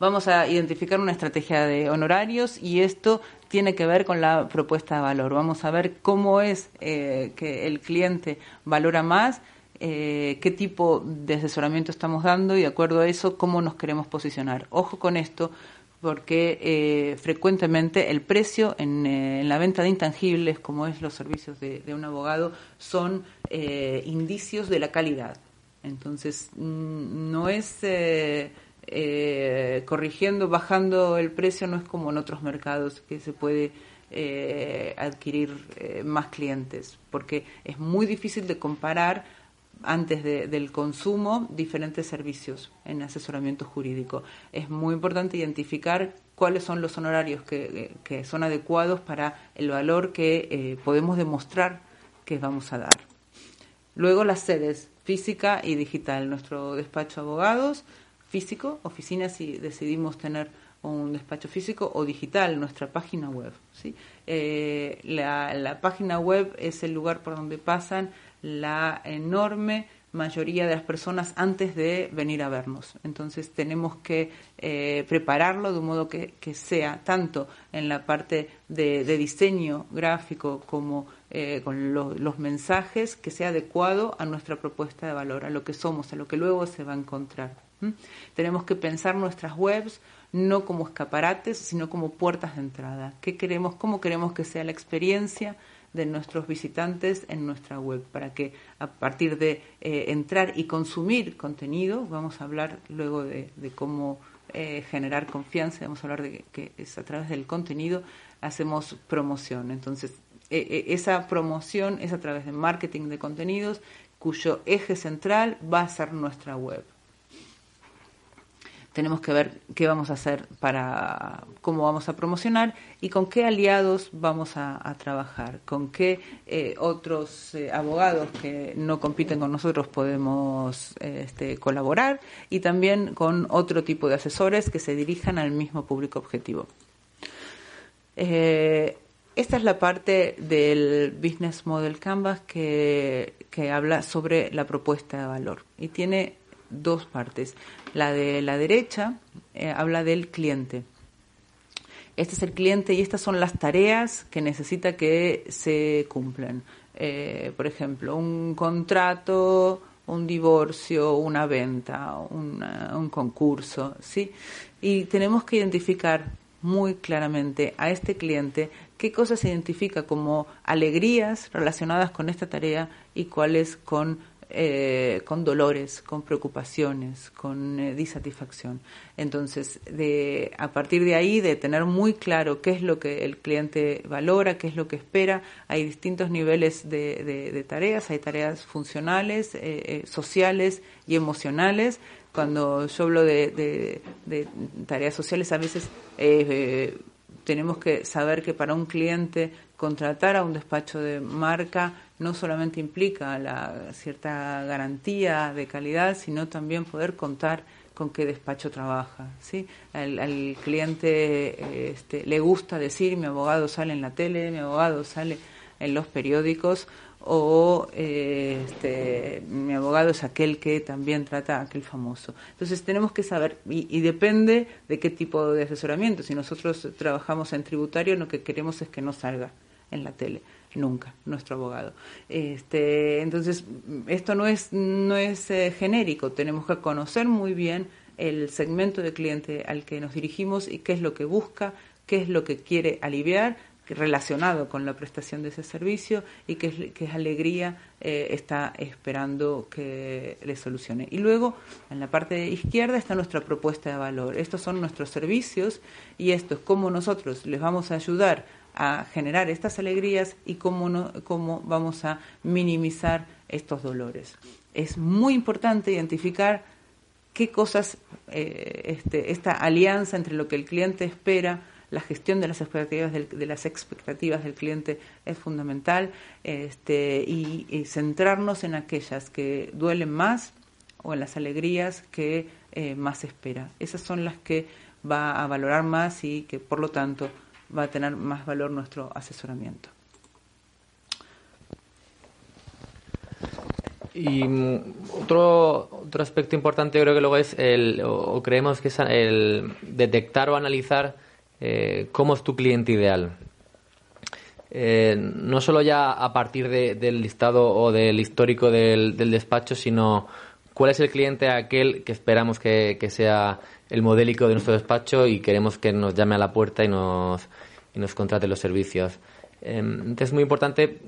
Vamos a identificar una estrategia de honorarios y esto tiene que ver con la propuesta de valor. Vamos a ver cómo es eh, que el cliente valora más eh, qué tipo de asesoramiento estamos dando y de acuerdo a eso cómo nos queremos posicionar. Ojo con esto porque eh, frecuentemente el precio en, la venta de intangibles, como es los servicios de, de un abogado, son indicios de la calidad. Entonces, mm, no es eh, eh, corrigiendo, bajando el precio, no es como en otros mercados que se puede eh, adquirir más clientes, porque es muy difícil de comparar antes del consumo diferentes servicios en asesoramiento jurídico. Es muy importante identificar cuáles son los honorarios que son adecuados para el valor que podemos demostrar que vamos a dar. Luego las sedes física y digital. Nuestro despacho de abogados físico, oficina si decidimos tener un despacho físico o digital, nuestra página web. ¿sí? Eh, la, página web es el lugar por donde pasan la enorme mayoría de las personas antes de venir a vernos. Entonces tenemos que eh, prepararlo de un modo que, sea tanto en la parte de, de diseño gráfico como eh, con los mensajes que sea adecuado a nuestra propuesta de valor, a lo que somos, a lo que luego se va a encontrar. Tenemos que pensar nuestras webs no como escaparates, sino como puertas de entrada. ¿Qué queremos, cómo queremos que sea la experiencia de nuestros visitantes en nuestra web? Para que a partir de eh, entrar y consumir contenido, vamos a hablar luego de, cómo eh, generar confianza, vamos a hablar de que es a través del contenido hacemos promoción. Entonces, eh, eh, esa promoción es a través de marketing de contenidos cuyo eje central va a ser nuestra web. Tenemos que ver qué vamos a hacer para cómo vamos a promocionar y con qué aliados vamos a, trabajar, con qué eh, otros abogados que no compiten con nosotros podemos este, colaborar y también con otro tipo de asesores que se dirijan al mismo público objetivo. Esta es la parte del Business Model Canvas que, habla sobre la propuesta de valor y tiene dos partes. La de la derecha eh, habla del cliente. Este es el cliente y estas son las tareas que necesita que se cumplan. Eh, por ejemplo, un contrato, un divorcio, una venta, un concurso, ¿sí? Y tenemos que identificar muy claramente a este cliente qué cosas se identifica como alegrías relacionadas con esta tarea y cuáles con, eh, con dolores, con preocupaciones, con eh, disatisfacción. Entonces, a partir de ahí, de tener muy claro qué es lo que el cliente valora, qué es lo que espera, hay distintos niveles de, tareas, hay tareas funcionales, eh, sociales y emocionales cuando yo hablo de, tareas sociales, a veces tenemos que saber que para un cliente contratar a un despacho de marca no solamente implica la cierta garantía de calidad, sino también poder contar con qué despacho trabaja. ¿sí? Al, cliente este, le gusta decir mi abogado sale en la tele, mi abogado sale en los periódicos o este, mi abogado es aquel que también trata a aquel famoso. Entonces tenemos que saber, y, depende de qué tipo de asesoramiento. Si nosotros trabajamos en tributario, lo que queremos es que no salga en la tele, nunca, nuestro abogado. Este, entonces, esto no es, no es eh, genérico, tenemos que conocer muy bien el segmento de cliente al que nos dirigimos y qué es lo que busca, qué es lo que quiere aliviar relacionado con la prestación de ese servicio y que es, alegría eh, está esperando que le solucione. Y luego, en la parte izquierda está nuestra propuesta de valor. Estos son nuestros servicios y esto es cómo nosotros les vamos a ayudar a generar estas alegrías y cómo, no, cómo vamos a minimizar estos dolores. Es muy importante identificar qué cosas, eh, este, esta alianza entre lo que el cliente espera, la gestión de las expectativas del, de las expectativas del cliente es fundamental este, y, centrarnos en aquellas que duelen más o en las alegrías que eh, más espera. Esas son las que va a valorar más y que por lo tanto va a tener más valor nuestro asesoramiento. Y mm, otro, otro aspecto importante creo que luego es el, o creemos que es el detectar o analizar eh, cómo es tu cliente ideal. eh, no solo ya a partir del listado o del histórico del, despacho, sino cuál es el cliente aquel que esperamos que, sea el modélico de nuestro despacho y queremos que nos llame a la puerta y nos, y nos contrate los servicios. Em, entonces es muy importante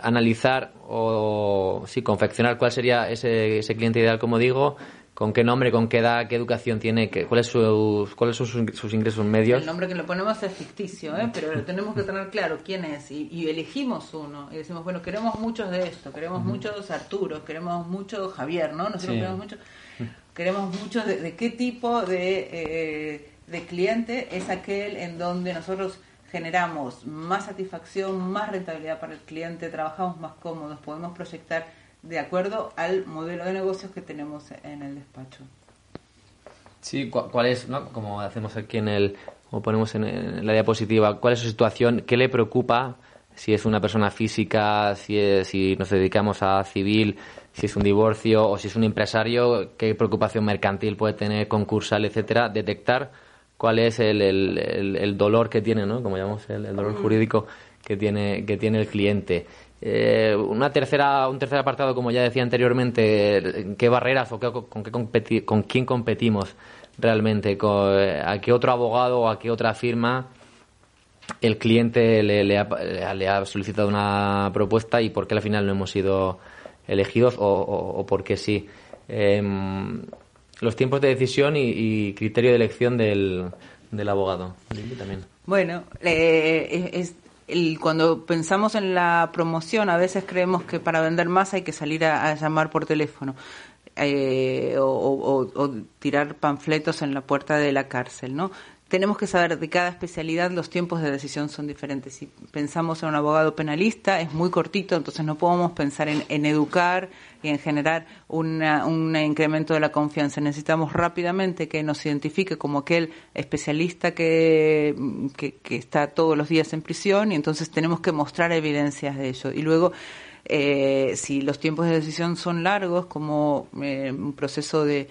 analizar o sí, confeccionar cuál sería ese, ese cliente ideal, como digo, con qué nombre, con qué edad, qué educación tiene, qué, cuáles, sus, cuáles son sus, ingresos medios. El nombre que le ponemos es ficticio, ¿eh? pero tenemos que tener claro quién es y, elegimos uno y decimos, bueno, queremos muchos de esto, queremos muchos Arturo, queremos mucho Javier, ¿no? Nosotros queremos mucho, queremos mucho de, qué tipo de, eh, de cliente es aquel en donde nosotros generamos más satisfacción, más rentabilidad para el cliente, trabajamos más cómodos, podemos proyectar de acuerdo al modelo de negocios que tenemos en el despacho. Sí, ¿cuál es, ¿no? como hacemos aquí en el, o ponemos en, la diapositiva, cuál es su situación, qué le preocupa, si es una persona física, si, si nos dedicamos a civil, si es un divorcio o si es un empresario, qué preocupación mercantil puede tener, concursal, etcétera, detectar cuál es el, el, el, dolor que tiene, ¿no? Como llamamos el, dolor jurídico que tiene, que tiene el cliente. Eh, una tercera, un tercer apartado, como ya decía anteriormente, qué barreras o con, qué con quién competimos realmente, a qué otro abogado o a qué otra firma el cliente le, ha, solicitado una propuesta y por qué al final no hemos sido elegidos o, por qué sí. Em, los tiempos de decisión y, criterio de elección del, del abogado. También. Bueno, eh, cuando pensamos en la promoción, a veces creemos que para vender más hay que salir a, llamar por teléfono eh, o, tirar panfletos en la puerta de la cárcel, ¿no? Tenemos que saber de cada especialidad los tiempos de decisión son diferentes. Si pensamos en un abogado penalista es muy cortito, entonces no podemos pensar en, educar y en generar un incremento de la confianza. Necesitamos rápidamente que nos identifique como aquel especialista que, está todos los días en prisión y entonces tenemos que mostrar evidencias de ello. Y luego eh, si los tiempos de decisión son largos, como eh, un proceso de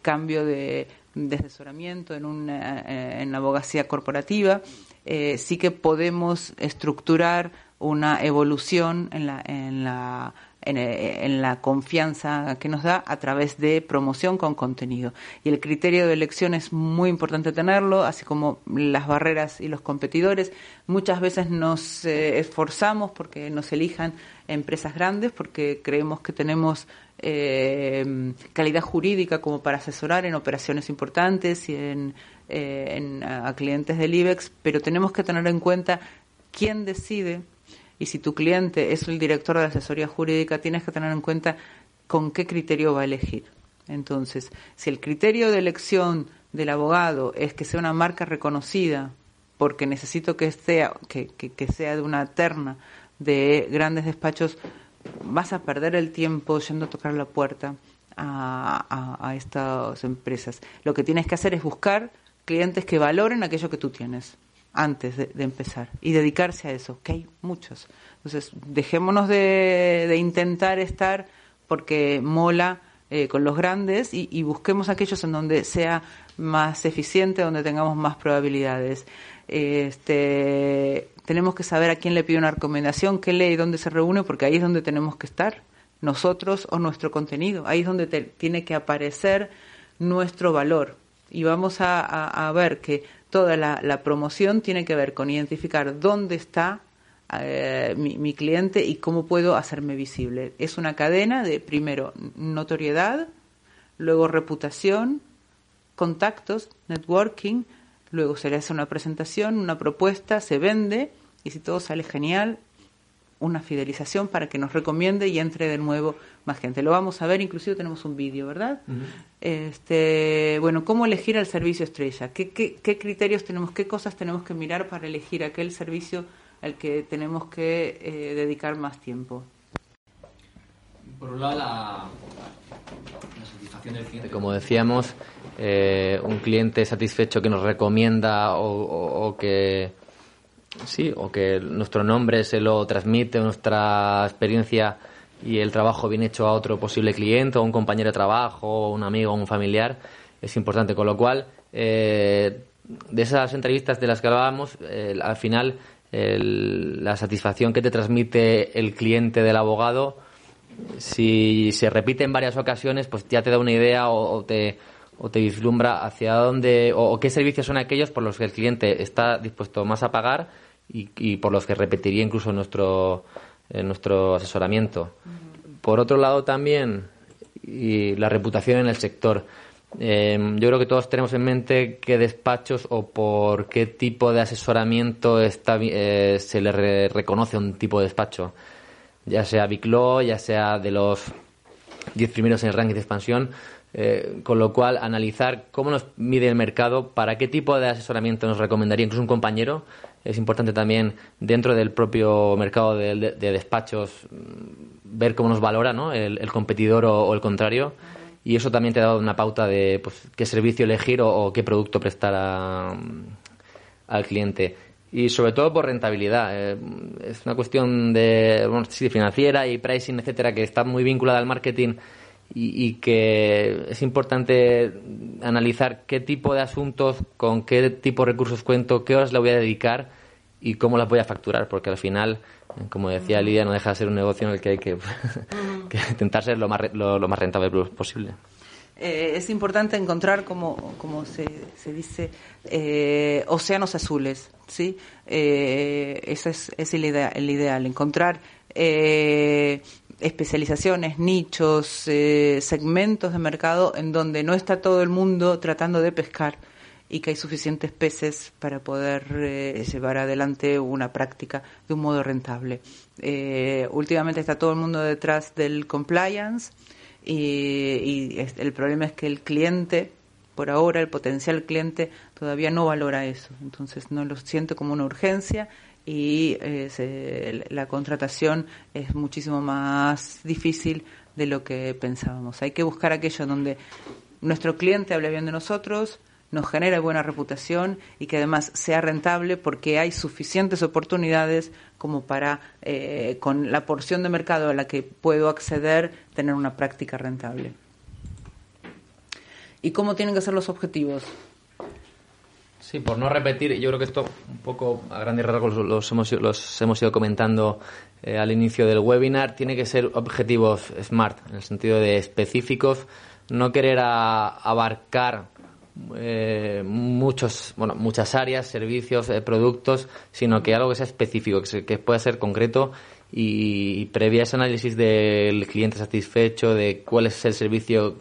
cambio de de asesoramiento en, una, eh, en la abogacía corporativa, eh, sí que podemos estructurar una evolución en la, en la eh, en, la confianza que nos da a través de promoción con contenido. Y el criterio de elección es muy importante tenerlo, así como las barreras y los competidores. Muchas veces nos esforzamos porque nos elijan empresas grandes, porque creemos que tenemos eh, calidad jurídica como para asesorar en operaciones importantes y en, eh, a clientes del IBEX, pero tenemos que tener en cuenta quién decide y si tu cliente es el director de asesoría jurídica, tienes que tener en cuenta con qué criterio va a elegir. Entonces, si el criterio de elección del abogado es que sea una marca reconocida, porque necesito que sea, que, que sea de una terna de grandes despachos vas a perder el tiempo yendo a tocar la puerta a, estas empresas. Lo que tienes que hacer es buscar clientes que valoren aquello que tú tienes antes de, empezar y dedicarse a eso, que hay muchos. Entonces, dejémonos de, intentar estar porque mola eh, con los grandes y, busquemos aquellos en donde sea más eficiente, donde tengamos más probabilidades. Este, tenemos que saber a quién le pide una recomendación, qué lee y dónde se reúne, porque ahí es donde tenemos que estar, nosotros o nuestro contenido. Ahí es donde tiene que aparecer nuestro valor. Y vamos a, ver que toda la, promoción tiene que ver con identificar dónde está eh, mi, mi, cliente y cómo puedo hacerme visible. Es una cadena de, primero, notoriedad, luego reputación, contactos, networking, luego se le hace una presentación, una propuesta, se vende y si todo sale genial, una fidelización para que nos recomiende y entre de nuevo más gente. Lo vamos a ver, inclusive tenemos un vídeo, ¿verdad? este, bueno, ¿cómo elegir el servicio estrella? ¿Qué, ¿Qué, criterios tenemos, qué cosas tenemos que mirar para elegir aquel servicio al que tenemos que eh, dedicar más tiempo? Por un lado, la, satisfacción del cliente. Como decíamos, eh, un cliente satisfecho que nos recomienda o que Sí, o que nuestro nombre se lo transmite, nuestra experiencia y el trabajo bien hecho a otro posible cliente, o un compañero de trabajo, o un amigo, o un familiar, es importante. Con lo cual, eh, de esas entrevistas de las que hablábamos, eh, al final la satisfacción que te transmite el cliente del abogado, si se repite en varias ocasiones, pues ya te da una idea o, te, o te vislumbra hacia dónde o, qué servicios son aquellos por los que el cliente está dispuesto más a pagar y, por los que repetiría incluso nuestro, nuestro asesoramiento. Por otro lado, también y la reputación en el sector. Em, yo creo que todos tenemos en mente qué despachos o por qué tipo de asesoramiento está, eh, se le reconoce un tipo de despacho, ya sea Big ya sea de los 10 primeros en el ranking de expansión, eh, con lo cual analizar cómo nos mide el mercado, para qué tipo de asesoramiento nos recomendaría incluso un compañero. Es importante también dentro del propio mercado de, despachos mm, ver cómo nos valora ¿no? el, competidor o el contrario y eso también te ha dado una pauta de pues, qué servicio elegir o, qué producto prestar al cliente. Y sobre todo por rentabilidad. Eh, es una cuestión de financiera y pricing, etcétera, que está muy vinculada al marketing y, y, que es importante analizar qué tipo de asuntos, con qué tipo de recursos cuento, qué horas le voy a dedicar y cómo las voy a facturar, porque al final como decía Lidia, no deja de ser un negocio en el que hay que, intentar ser lo más, lo, más rentable posible. Eh, es importante encontrar, como, como se, se dice, eh, océanos azules, ¿sí? Eh, eso es, es el, el ideal, encontrar especializaciones, nichos, segmentos de mercado en donde no está todo el mundo tratando de pescar y que hay suficientes peces para poder eh, llevar adelante una práctica de un modo rentable. Eh, últimamente está todo el mundo detrás del compliance y, el problema es que el cliente, por ahora, el potencial cliente todavía no valora eso, entonces no lo siente como una urgencia y eh, la contratación es muchísimo más difícil de lo que pensábamos. Hay que buscar aquello donde nuestro cliente hable bien de nosotros, nos genere buena reputación y que además sea rentable porque hay suficientes oportunidades como para, eh, con la porción de mercado a la que puedo acceder, tener una práctica rentable. ¿Y cómo tienen que ser los objetivos? Sí, por no repetir, yo creo que esto un poco a grandes rasgos los hemos, los hemos ido comentando eh, al inicio del webinar, tiene que ser objetivos SMART, en el sentido de específicos, no querer abarcar eh, muchos, bueno, muchas áreas, servicios, eh, productos, sino que algo que sea específico, que, pueda ser concreto y, previa ese análisis del cliente satisfecho, de cuál es el servicio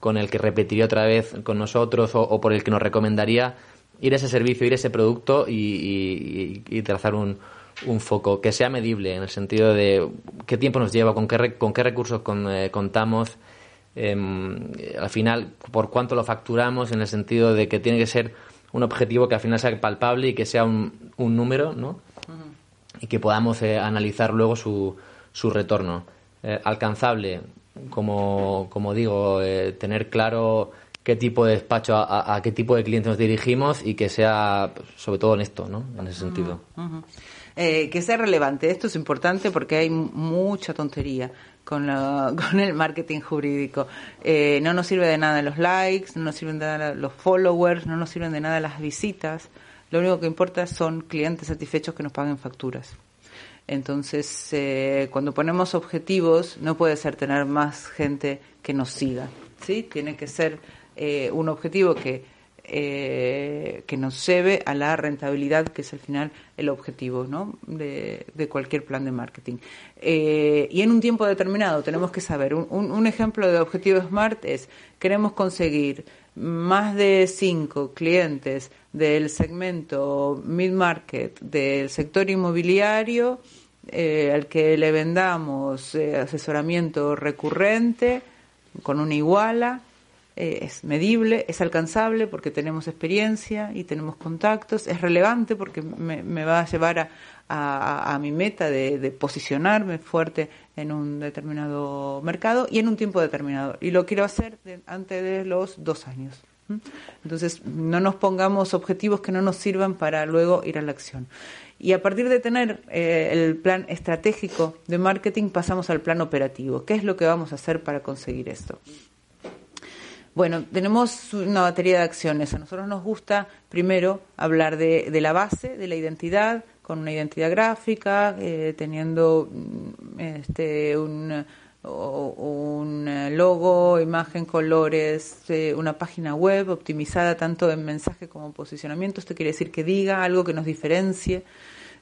con el que repetiría otra vez con nosotros o, por el que nos recomendaría ir a ese servicio, ir a ese producto y, trazar un, un, foco que sea medible en el sentido de qué tiempo nos lleva, con qué, con qué recursos eh, contamos Em, al final, por cuánto lo facturamos, en el sentido de que tiene que ser un objetivo que al final sea palpable y que sea un, un número, ¿no? Y que podamos eh, analizar luego su, su retorno. Eh, alcanzable, como, como digo, eh, tener claro qué tipo de despacho, a, qué tipo de clientes nos dirigimos y que sea, sobre todo honesto, ¿no? En ese sentido. que sea relevante. Esto es importante porque hay mucha tontería con, con el marketing jurídico. Eh, no nos sirve de nada los likes, no nos sirven de nada los followers, no nos sirven de nada las visitas. Lo único que importa son clientes satisfechos que nos paguen facturas. Entonces, eh, cuando ponemos objetivos, no puede ser tener más gente que nos siga. ¿sí? Tiene que ser eh, un objetivo que eh, que nos lleve a la rentabilidad, que es al final el objetivo ¿no? de, cualquier plan de marketing. Eh, y en un tiempo determinado tenemos que saber, un, un, ejemplo de objetivo SMART es, queremos conseguir más de cinco clientes del segmento mid-market del sector inmobiliario al que le vendamos asesoramiento recurrente con una iguala eh, es medible, es alcanzable porque tenemos experiencia y tenemos contactos, es relevante porque me, va a llevar a, a, mi meta de, posicionarme fuerte en un determinado mercado y en un tiempo determinado. Y lo quiero hacer antes de los dos años. Entonces, no nos pongamos objetivos que no nos sirvan para luego ir a la acción. Y a partir de tener eh, el plan estratégico de marketing, pasamos al plan operativo. ¿Qué es lo que vamos a hacer para conseguir esto? Bueno, tenemos una batería de acciones. A nosotros nos gusta primero hablar de, la base, de la identidad, con una identidad gráfica, eh, teniendo mm, este, un, un logo, imagen, colores, eh, una página web optimizada tanto en mensaje como en posicionamiento. Esto quiere decir que diga algo que nos diferencie.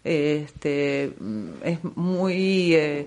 Este, mm, es muy eh,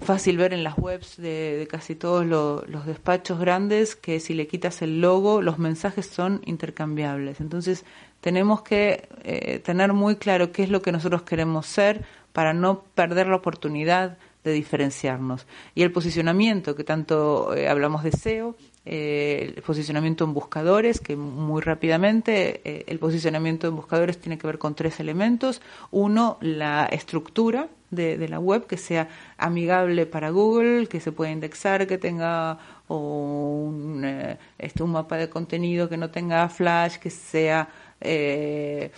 fácil ver en las webs de, casi todos los despachos grandes que si le quitas el logo, los mensajes son intercambiables. Entonces, tenemos que eh, tener muy claro qué es lo que nosotros queremos ser para no perder la oportunidad de diferenciarnos. Y el posicionamiento, que tanto eh, hablamos de SEO, eh, el posicionamiento en buscadores, que muy rápidamente el posicionamiento en buscadores tiene que ver con tres elementos. Uno, la estructura, de, la web que sea amigable para Google, que se pueda indexar, que tenga un, eh, este, un mapa de contenido que no tenga flash, que sea eh,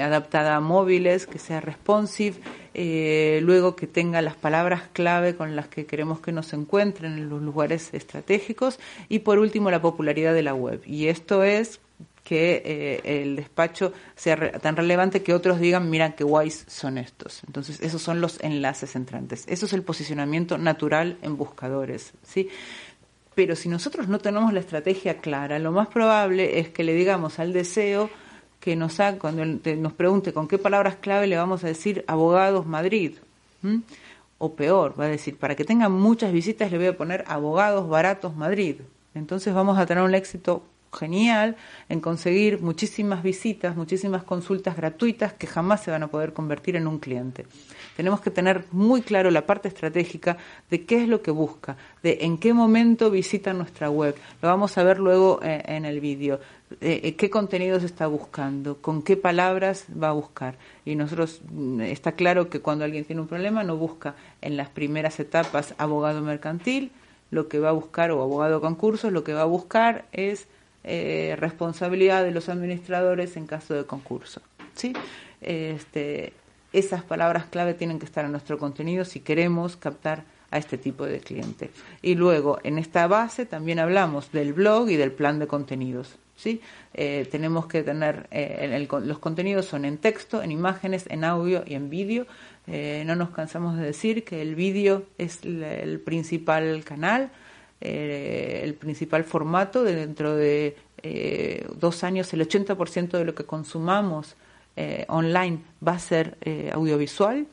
adaptada a móviles, que sea responsive, eh, luego que tenga las palabras clave con las que queremos que nos encuentren en los lugares estratégicos y por último la popularidad de la web. Y esto es que eh, el despacho sea tan relevante que otros digan, mira qué guays son estos. Entonces, esos son los enlaces entrantes. Eso es el posicionamiento natural en buscadores, ¿sí? Pero si nosotros no tenemos la estrategia clara, lo más probable es que le digamos al deseo que nos ha, cuando nos pregunte con qué palabras clave le vamos a decir abogados Madrid. O peor, va a decir, para que tengan muchas visitas le voy a poner abogados baratos Madrid. Entonces vamos a tener un éxito genial en conseguir muchísimas visitas, muchísimas consultas gratuitas que jamás se van a poder convertir en un cliente. Tenemos que tener muy claro la parte estratégica de qué es lo que busca, de en qué momento visita nuestra web. Lo vamos a ver luego eh, en el vídeo. Eh, qué contenidos está buscando, con qué palabras va a buscar. Y nosotros mm, está claro que cuando alguien tiene un problema no busca en las primeras etapas abogado mercantil, lo que va a buscar o abogado concursos, lo que va a buscar es eh, responsabilidad de los administradores en caso de concurso. ¿sí? Este, esas palabras clave tienen que estar en nuestro contenido si queremos captar a este tipo de cliente. Y luego, en esta base también hablamos del blog y del plan de contenidos. ¿sí? Eh, tenemos que tener, eh, los contenidos son en texto, en imágenes, en audio y en vídeo. no nos cansamos de decir que el vídeo es el principal canal, eh, el principal formato. De dentro de eh, dos años, el 80% de lo que consumamos eh, online va a ser audiovisual.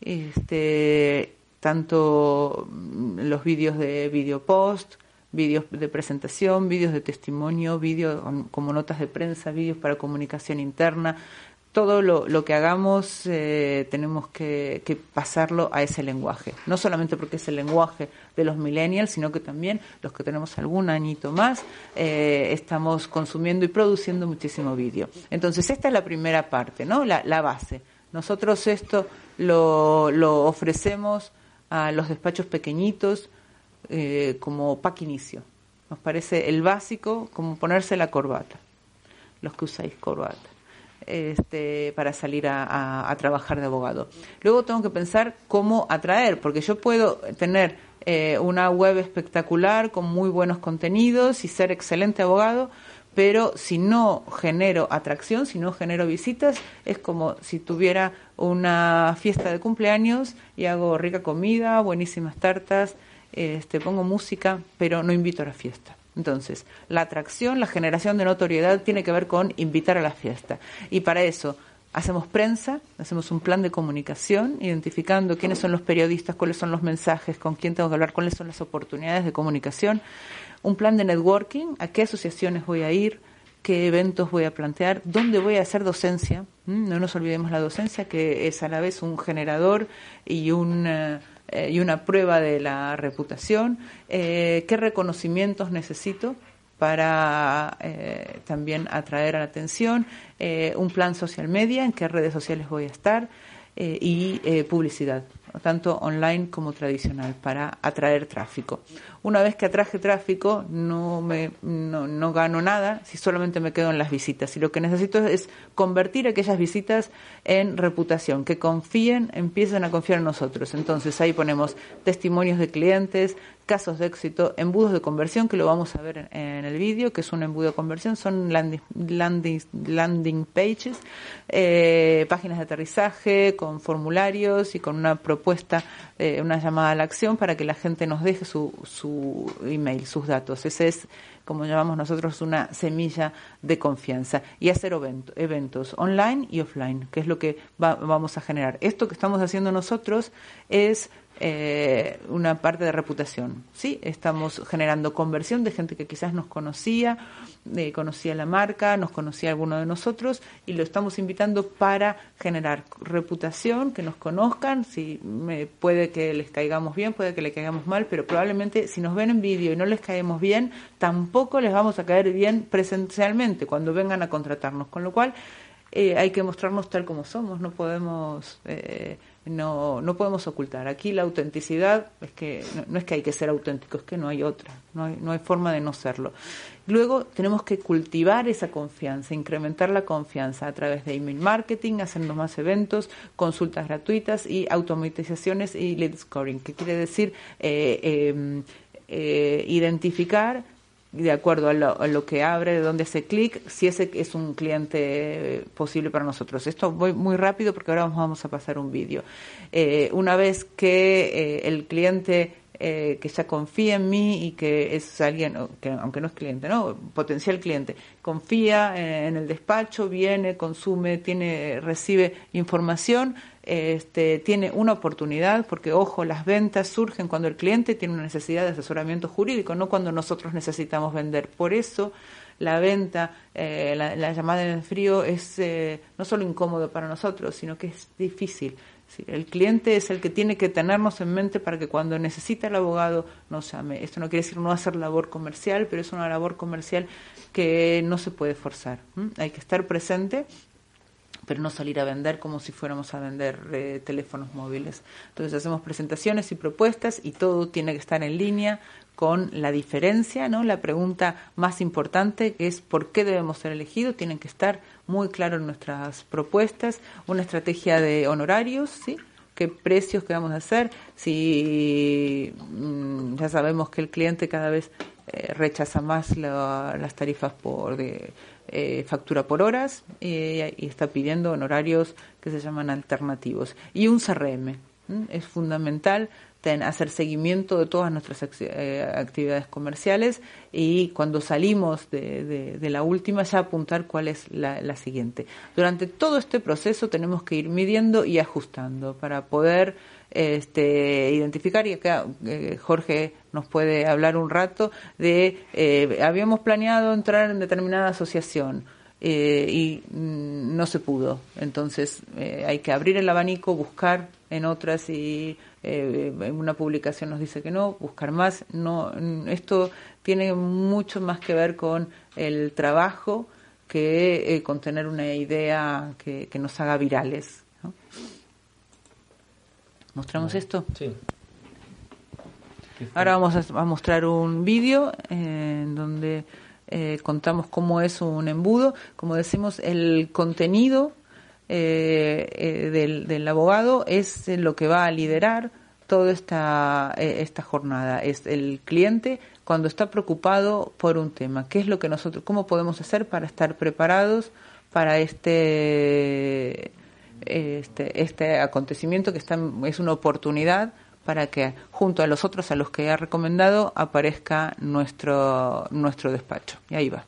Este, tanto mm, los vídeos de video post, vídeos de presentación, vídeos de testimonio, vídeos como notas de prensa, vídeos para comunicación interna, todo lo, que hagamos eh, tenemos que, pasarlo a ese lenguaje. No solamente porque es el lenguaje de los millennials, sino que también los que tenemos algún añito más eh, estamos consumiendo y produciendo muchísimo vídeo. Entonces, esta es la primera parte, ¿no? La, base. Nosotros esto lo, lo, ofrecemos a los despachos pequeñitos eh, como pack inicio. Nos parece el básico como ponerse la corbata, los que usáis corbata este, para salir a, trabajar de abogado. Luego tengo que pensar cómo atraer, porque yo puedo tener eh, una web espectacular con muy buenos contenidos y ser excelente abogado, pero si no genero atracción, si no genero visitas, es como si tuviera una fiesta de cumpleaños y hago rica comida, buenísimas tartas, este, pongo música, pero no invito a la fiesta. Entonces, la atracción, la generación de notoriedad tiene que ver con invitar a la fiesta. Y para eso hacemos prensa, hacemos un plan de comunicación, identificando quiénes son los periodistas, cuáles son los mensajes, con quién tengo que hablar, cuáles son las oportunidades de comunicación, un plan de networking, a qué asociaciones voy a ir, qué eventos voy a plantear, dónde voy a hacer docencia. No nos olvidemos la docencia, que es a la vez un generador y un... Eh, eh, y una prueba de la reputación, eh, qué reconocimientos necesito para eh, también atraer a la atención, un plan social media, en qué redes sociales voy a estar y publicidad tanto online como tradicional, para atraer tráfico. Una vez que atraje tráfico, no, me, no, no, gano nada si solamente me quedo en las visitas. Y lo que necesito es convertir aquellas visitas en reputación, que confíen, empiecen a confiar en nosotros. Entonces ahí ponemos testimonios de clientes, casos de éxito, embudos de conversión, que lo vamos a ver en, el vídeo, que es un embudo de conversión, son landing, landing, landing pages, eh, páginas de aterrizaje con formularios y con una propuesta, eh, una llamada a la acción para que la gente nos deje su, su email, sus datos. Ese es como llamamos nosotros, una semilla de confianza y hacer eventos online y offline, que es lo que vamos a generar. Esto que estamos haciendo nosotros es eh, una parte de reputación. Sí, estamos generando conversión de gente que quizás nos conocía, eh, conocía la marca, nos conocía alguno de nosotros y lo estamos invitando para generar reputación, que nos conozcan. Si me, puede que les caigamos bien, puede que le caigamos mal, pero probablemente si nos ven en vídeo y no les caemos bien, tampoco les vamos a caer bien presencialmente cuando vengan a contratarnos. Con lo cual eh, hay que mostrarnos tal como somos, no podemos eh, no, no podemos ocultar. Aquí la autenticidad es que no, es que hay que ser auténtico, es que no hay otra, no hay, no hay forma de no serlo. Luego tenemos que cultivar esa confianza, incrementar la confianza a través de email marketing, haciendo más eventos, consultas gratuitas y automatizaciones y lead scoring, que quiere decir eh, em, eh, identificar de acuerdo a lo, que abre, de dónde hace clic, si ese es un cliente posible para nosotros. Esto voy muy rápido porque ahora vamos a pasar un vídeo. Eh, una vez que eh, el cliente eh, que ya confía en mí y que es alguien, que aunque no es cliente, no, potencial cliente, confía en el despacho, viene, consume, tiene, recibe información, este, tiene una oportunidad, porque ojo, las ventas surgen cuando el cliente tiene una necesidad de asesoramiento jurídico, no cuando nosotros necesitamos vender. Por eso la venta, eh, la, llamada en frío es eh, no solo incómodo para nosotros, sino que es difícil. el cliente es el que tiene que tenernos en mente para que cuando necesita el abogado nos llame. Esto no quiere decir no hacer labor comercial, pero es una labor comercial que no se puede forzar. Hay que estar presente pero no salir a vender como si fuéramos a vender eh, teléfonos móviles. Entonces hacemos presentaciones y propuestas y todo tiene que estar en línea con la diferencia, ¿no? La pregunta más importante es por qué debemos ser elegidos, tienen que estar muy claros en nuestras propuestas, una estrategia de honorarios, ¿sí? qué precios que vamos a hacer, si mm, ya sabemos que el cliente cada vez eh, rechaza más las tarifas por de, eh, factura por horas y está pidiendo honorarios que se llaman alternativos. Y un CRM. Es fundamental hacer seguimiento de todas nuestras eh, actividades comerciales y cuando salimos de, la última ya apuntar cuál es la, siguiente. Durante todo este proceso tenemos que ir midiendo y ajustando para poder este, identificar y acá eh, Jorge nos puede hablar un rato de eh, habíamos planeado entrar en determinada asociación eh, y mm, no se pudo entonces hay que abrir el abanico buscar en otras y en una publicación nos dice que no buscar más no esto tiene mucho más que ver con el trabajo que con tener una idea que, nos haga virales. ¿Mostramos esto? Sí. Ahora vamos a, mostrar un vídeo eh, en donde eh, contamos cómo es un embudo. Como decimos, el contenido eh, del, abogado es lo que va a liderar toda esta, esta jornada. Es el cliente cuando está preocupado por un tema. ¿Qué es lo que nosotros, cómo podemos hacer para estar preparados para este este, este acontecimiento que está, es una oportunidad para que junto a los otros a los que ha recomendado aparezca nuestro, nuestro despacho. Y ahí va.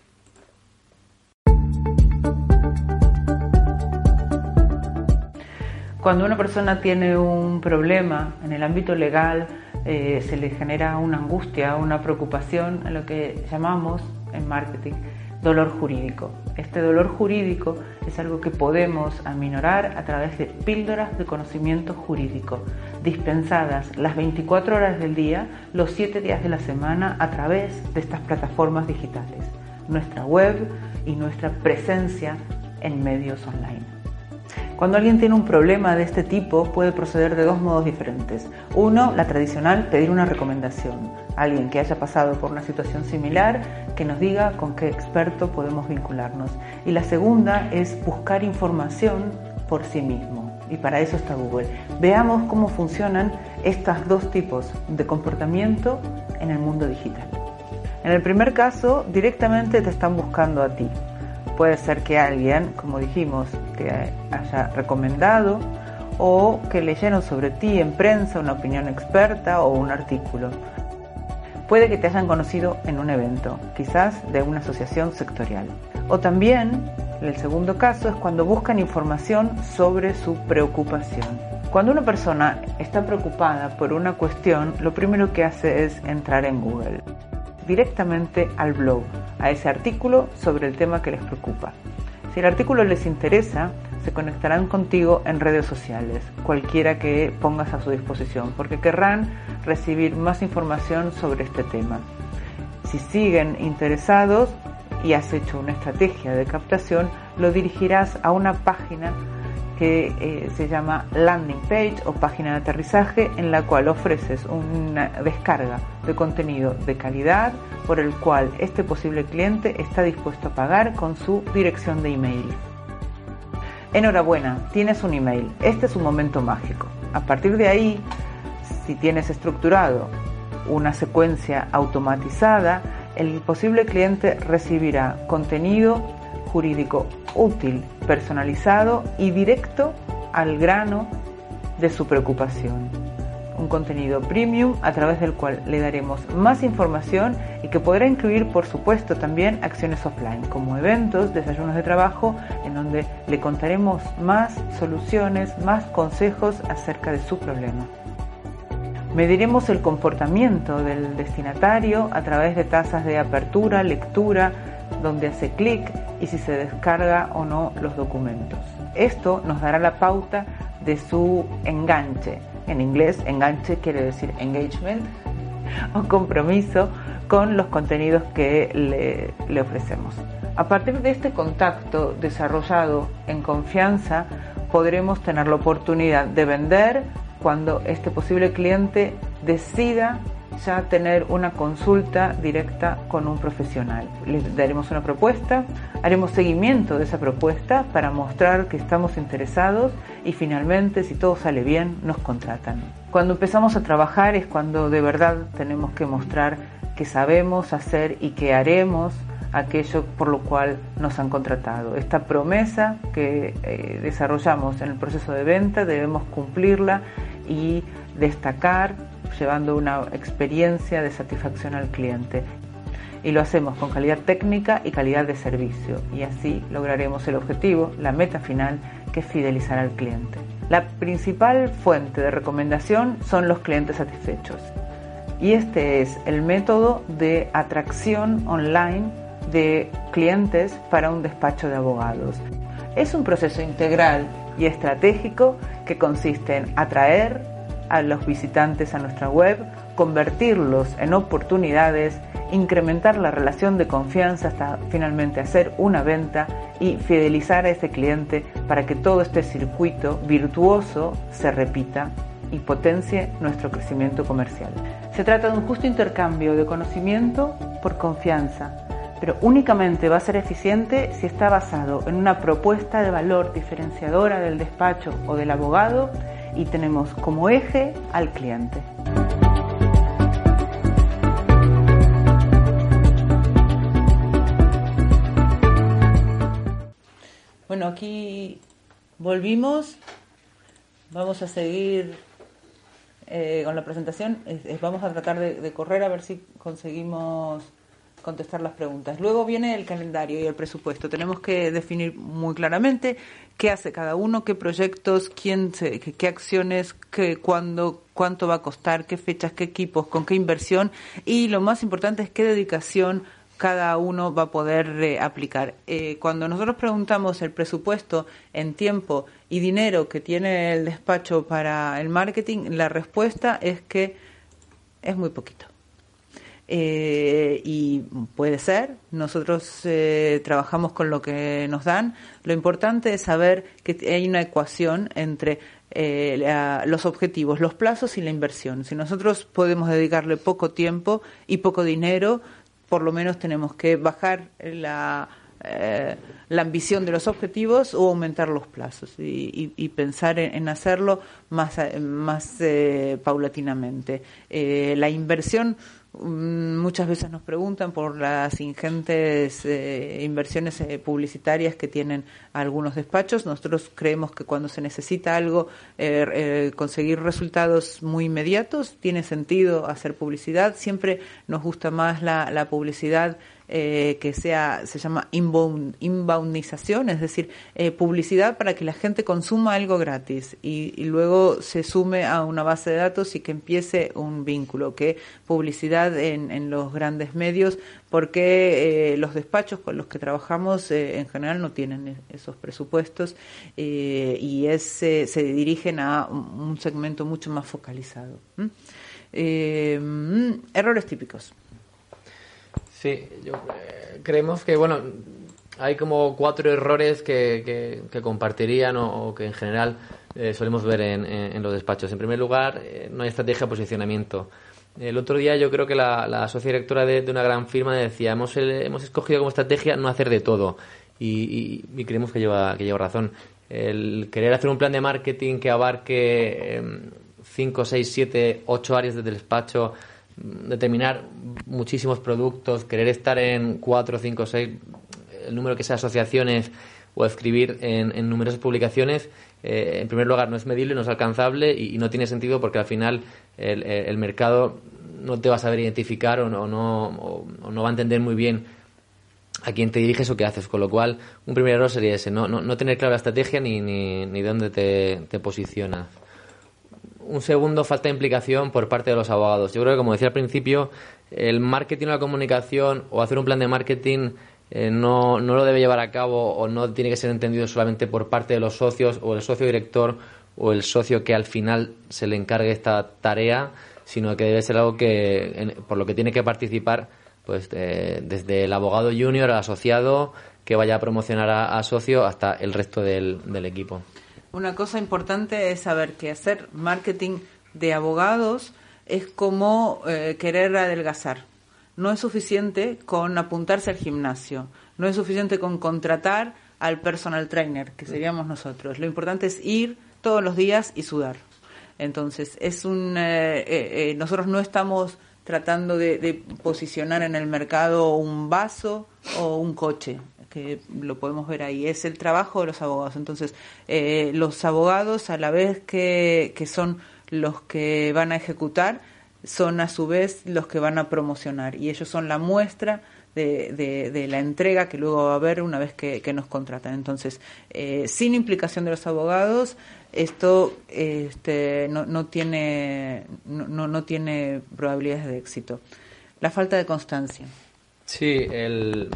Cuando una persona tiene un problema en el ámbito legal, eh, se le genera una angustia, una preocupación, lo que llamamos en marketing dolor jurídico. Este dolor jurídico es algo que podemos aminorar a través de píldoras de conocimiento jurídico, dispensadas las 24 horas del día, los 7 días de la semana a través de estas plataformas digitales, nuestra web y nuestra presencia en medios online. Cuando alguien tiene un problema de este tipo puede proceder de dos modos diferentes. Uno, la tradicional, pedir una recomendación. Alguien que haya pasado por una situación similar que nos diga con qué experto podemos vincularnos. Y la segunda es buscar información por sí mismo. Y para eso está Google. Veamos cómo funcionan estos dos tipos de comportamiento en el mundo digital. En el primer caso, directamente te están buscando a ti. Puede ser que alguien, como dijimos, te haya recomendado o que leyeron sobre ti en prensa una opinión experta o un artículo. Puede que te hayan conocido en un evento, quizás de una asociación sectorial. O también, el segundo caso es cuando buscan información sobre su preocupación. Cuando una persona está preocupada por una cuestión, lo primero que hace es entrar en Google, directamente al blog, a ese artículo sobre el tema que les preocupa. Si el artículo les interesa, se conectarán contigo en redes sociales, cualquiera que pongas a su disposición, porque querrán recibir más información sobre este tema. Si siguen interesados y has hecho una estrategia de captación, lo dirigirás a una página que eh, se llama landing page o página de aterrizaje en la cual ofreces una descarga de contenido de calidad por el cual este posible cliente está dispuesto a pagar con su dirección de email. Enhorabuena, tienes un email. Este es un momento mágico. A partir de ahí, si tienes estructurado una secuencia automatizada, el posible cliente recibirá contenido jurídico útil, personalizado y directo al grano de su preocupación un contenido premium a través del cual le daremos más información y que podrá incluir, por supuesto, también acciones offline, como eventos, desayunos de trabajo, en donde le contaremos más soluciones, más consejos acerca de su problema. Mediremos el comportamiento del destinatario a través de tasas de apertura, lectura, donde hace clic y si se descarga o no los documentos. Esto nos dará la pauta de su enganche, en inglés, enganche quiere decir engagement o compromiso con los contenidos que le, le ofrecemos. A partir de este contacto desarrollado en confianza, podremos tener la oportunidad de vender cuando este posible cliente decida ya tener una consulta directa con un profesional. Les daremos una propuesta, haremos seguimiento de esa propuesta para mostrar que estamos interesados y finalmente, si todo sale bien, nos contratan. Cuando empezamos a trabajar es cuando de verdad tenemos que mostrar que sabemos hacer y que haremos aquello por lo cual nos han contratado. Esta promesa que eh, desarrollamos en el proceso de venta debemos cumplirla y destacar llevando una experiencia de satisfacción al cliente. Y lo hacemos con calidad técnica y calidad de servicio. Y así lograremos el objetivo, la meta final, que es fidelizar al cliente. La principal fuente de recomendación son los clientes satisfechos. Y este es el método de atracción online de clientes para un despacho de abogados. Es un proceso integral y estratégico que consiste en atraer, a los visitantes a nuestra web, convertirlos en oportunidades, incrementar la relación de confianza hasta finalmente hacer una venta y fidelizar a ese cliente para que todo este circuito virtuoso se repita y potencie nuestro crecimiento comercial. Se trata de un justo intercambio de conocimiento por confianza, pero únicamente va a ser eficiente si está basado en una propuesta de valor diferenciadora del despacho o del abogado y tenemos como eje al cliente. Bueno, aquí volvimos. Vamos a seguir eh, con la presentación. vamos a tratar de correr a ver si conseguimos contestar las preguntas. Luego viene el calendario y el presupuesto. Tenemos que definir muy claramente qué hace cada uno, qué proyectos, quién qué, acciones, qué, cuándo, cuánto va a costar, qué fechas, qué equipos, con qué inversión y lo más importante es qué dedicación cada uno va a poder eh, aplicar. Eh, cuando nosotros preguntamos el presupuesto en tiempo y dinero que tiene el despacho para el marketing, la respuesta es que es muy poquito. Eh, y puede ser, nosotros eh, trabajamos con lo que nos dan. Lo importante es saber que hay una ecuación entre eh, los objetivos, los plazos y la inversión. Si nosotros podemos dedicarle poco tiempo y poco dinero, por lo menos tenemos que bajar la, la ambición de los objetivos o aumentar los plazos y, pensar en, hacerlo más, más paulatinamente. la inversión muchas veces nos preguntan por las ingentes eh, inversiones eh, publicitarias que tienen algunos despachos. Nosotros creemos que cuando se necesita algo, eh, conseguir resultados muy inmediatos, tiene sentido hacer publicidad. Siempre nos gusta más la, la publicidad eh, que sea, se llama inboundización, es decir, eh, publicidad para que la gente consuma algo gratis y, luego se sume a una base de datos y que empiece un vínculo, que publicidad en, los grandes medios, porque eh, los despachos con los que trabajamos en general no tienen e-, esos presupuestos y es, se dirigen a un segmento mucho más focalizado. Mm, errores típicos. Sí, yo, eh, creemos que, bueno, hay como cuatro errores que, que, compartirían o, que en general eh, solemos ver en, en, los despachos. En primer lugar, eh, no hay estrategia de posicionamiento. El otro día yo creo que la, la socia directora de, una gran firma decía, hemos, hemos escogido como estrategia no hacer de todo. Y, y, creemos que lleva, que lleva razón. El querer hacer un plan de marketing que abarque 5, 6, 7, 8 áreas del despacho determinar muchísimos productos, querer estar en cuatro, cinco, seis, el número que sea asociaciones o escribir en, numerosas publicaciones, eh, en primer lugar no es medible, no es alcanzable y, no tiene sentido porque al final el, mercado no te va a saber identificar o no, no, no va a entender muy bien a quién te diriges o qué haces. Con lo cual, un primer error sería ese, no, no, tener clara la estrategia ni, ni, ni dónde te, te posicionas un segundo, falta de implicación por parte de los abogados. Yo creo que, como decía al principio, el marketing o la comunicación o hacer un plan de marketing eh, no, no lo debe llevar a cabo o no tiene que ser entendido solamente por parte de los socios o el socio director o el socio que al final se le encargue esta tarea, sino que debe ser algo que, por lo que tiene que participar pues eh, desde el abogado junior al asociado que vaya a promocionar a, socio hasta el resto del equipo. Una cosa importante es saber que hacer marketing de abogados es como eh, querer adelgazar. No es suficiente con apuntarse al gimnasio, no es suficiente con contratar al personal trainer, que seríamos nosotros. Lo importante es ir todos los días y sudar. Entonces, es un, eh, eh, nosotros no estamos tratando de, posicionar en el mercado un vaso o un coche que lo podemos ver ahí, es el trabajo de los abogados. Entonces, eh, los abogados, a la vez que, que son los que van a ejecutar, son a su vez los que van a promocionar y ellos son la muestra de, de, la entrega que luego va a haber una vez que, nos contratan. Entonces, eh, sin implicación de los abogados, esto este, no, no, tiene, no, no tiene probabilidades de éxito. La falta de constancia. Sí, el,